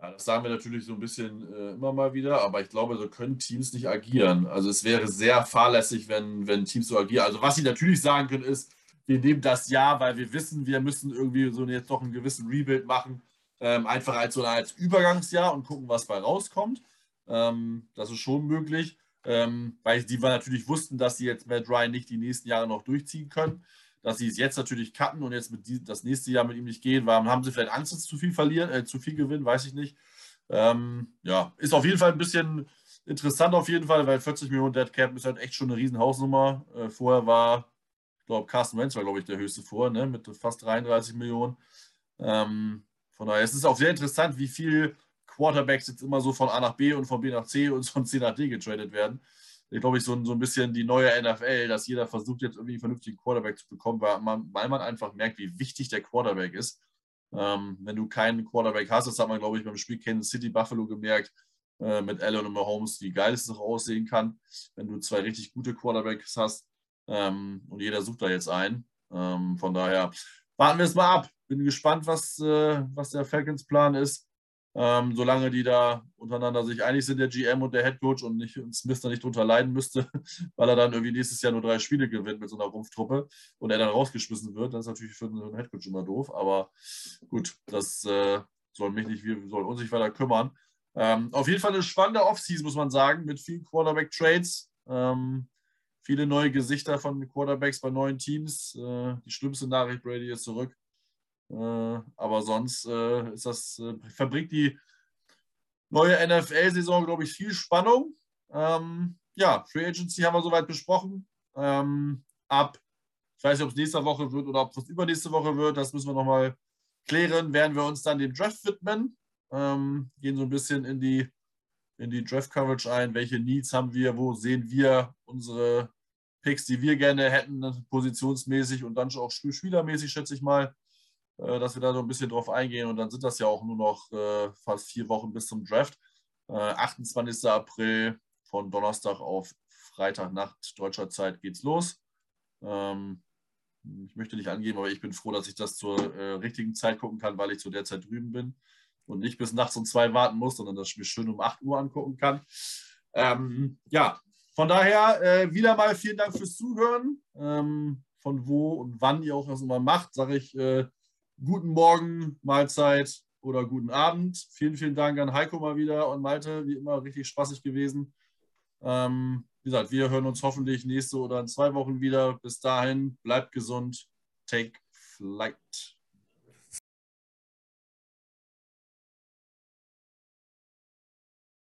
Ja, das sagen wir natürlich so ein bisschen äh, immer mal wieder, aber ich glaube, so können Teams nicht agieren. Also es wäre sehr fahrlässig, wenn, wenn Teams so agieren. Also was sie natürlich sagen können, ist, wir nehmen das Jahr, weil wir wissen, wir müssen irgendwie so jetzt noch einen gewissen Rebuild machen ähm, einfach als so als Übergangsjahr und gucken, was bei rauskommt. Ähm, das ist schon möglich, ähm, weil die wir natürlich wussten, dass sie jetzt Matt Ryan nicht die nächsten Jahre noch durchziehen können. Dass sie es jetzt natürlich cutten und jetzt mit die, das nächste Jahr mit ihm nicht gehen. Warum haben sie vielleicht Angst, dass zu viel verlieren, äh, zu viel gewinnen, weiß ich nicht. Ähm, ja, ist auf jeden Fall ein bisschen interessant auf jeden Fall, weil 40 Millionen Dead Cap ist halt echt schon eine riesen Hausnummer. Äh, vorher war, ich glaube, Carsten Wentz war, glaube ich, der höchste vor, ne, mit fast 33 Millionen. Ähm, von daher es ist es auch sehr interessant, wie viel Quarterbacks jetzt immer so von A nach B und von B nach C und von C nach D getradet werden. Ich glaube, ich so, so ein bisschen die neue NFL, dass jeder versucht jetzt irgendwie einen vernünftigen Quarterback zu bekommen, weil man, weil man einfach merkt, wie wichtig der Quarterback ist. Ähm, wenn du keinen Quarterback hast, das hat man, glaube ich, beim Spiel Kansas City Buffalo gemerkt, äh, mit Allen und Mahomes, wie geil es noch aussehen kann, wenn du zwei richtig gute Quarterbacks hast. Ähm, und jeder sucht da jetzt einen. Ähm, von daher warten wir es mal ab bin gespannt, was, äh, was der Falcons Plan ist. Ähm, solange die da untereinander sich einig sind, der GM und der Head Coach und nicht, und Smith da nicht drunter leiden müsste, weil er dann irgendwie nächstes Jahr nur drei Spiele gewinnt mit so einer Rumpftruppe und er dann rausgeschmissen wird, das ist natürlich für einen Head Coach immer doof, aber gut, das äh, soll mich nicht, wir sollen uns nicht weiter kümmern. Ähm, auf jeden Fall eine spannende Offseason, muss man sagen, mit vielen Quarterback-Trades. Ähm, viele neue Gesichter von Quarterbacks bei neuen Teams. Äh, die schlimmste Nachricht, Brady ist zurück. Äh, aber sonst äh, ist das, verbringt die neue NFL-Saison, glaube ich, viel Spannung. Ähm, ja, Free Agency haben wir soweit besprochen. Ähm, ab, ich weiß nicht, ob es nächste Woche wird oder ob es übernächste Woche wird, das müssen wir nochmal klären. Werden wir uns dann dem Draft widmen, ähm, gehen so ein bisschen in die, in die Draft-Coverage ein. Welche Needs haben wir? Wo sehen wir unsere Picks, die wir gerne hätten, positionsmäßig und dann auch spielermäßig, schätze ich mal. Äh, dass wir da so ein bisschen drauf eingehen. Und dann sind das ja auch nur noch äh, fast vier Wochen bis zum Draft. 28. Äh, April von Donnerstag auf Freitagnacht deutscher Zeit geht's los. Ähm, ich möchte nicht angeben, aber ich bin froh, dass ich das zur richtigen Zeit gucken kann, weil ich zu der Zeit drüben bin und nicht bis nachts um zwei warten muss, sondern das mir schön um 8 Uhr angucken kann. Ähm, ja, von daher äh, wieder mal vielen Dank fürs Zuhören. Ähm, von wo und wann ihr auch das immer macht, sage ich äh, guten Morgen, Mahlzeit oder guten Abend. Vielen, vielen Dank an Heiko mal wieder und Malte, wie immer richtig spaßig gewesen. Ähm, wie gesagt, wir hören uns hoffentlich nächste oder in zwei Wochen wieder. Bis dahin, bleibt gesund, take flight.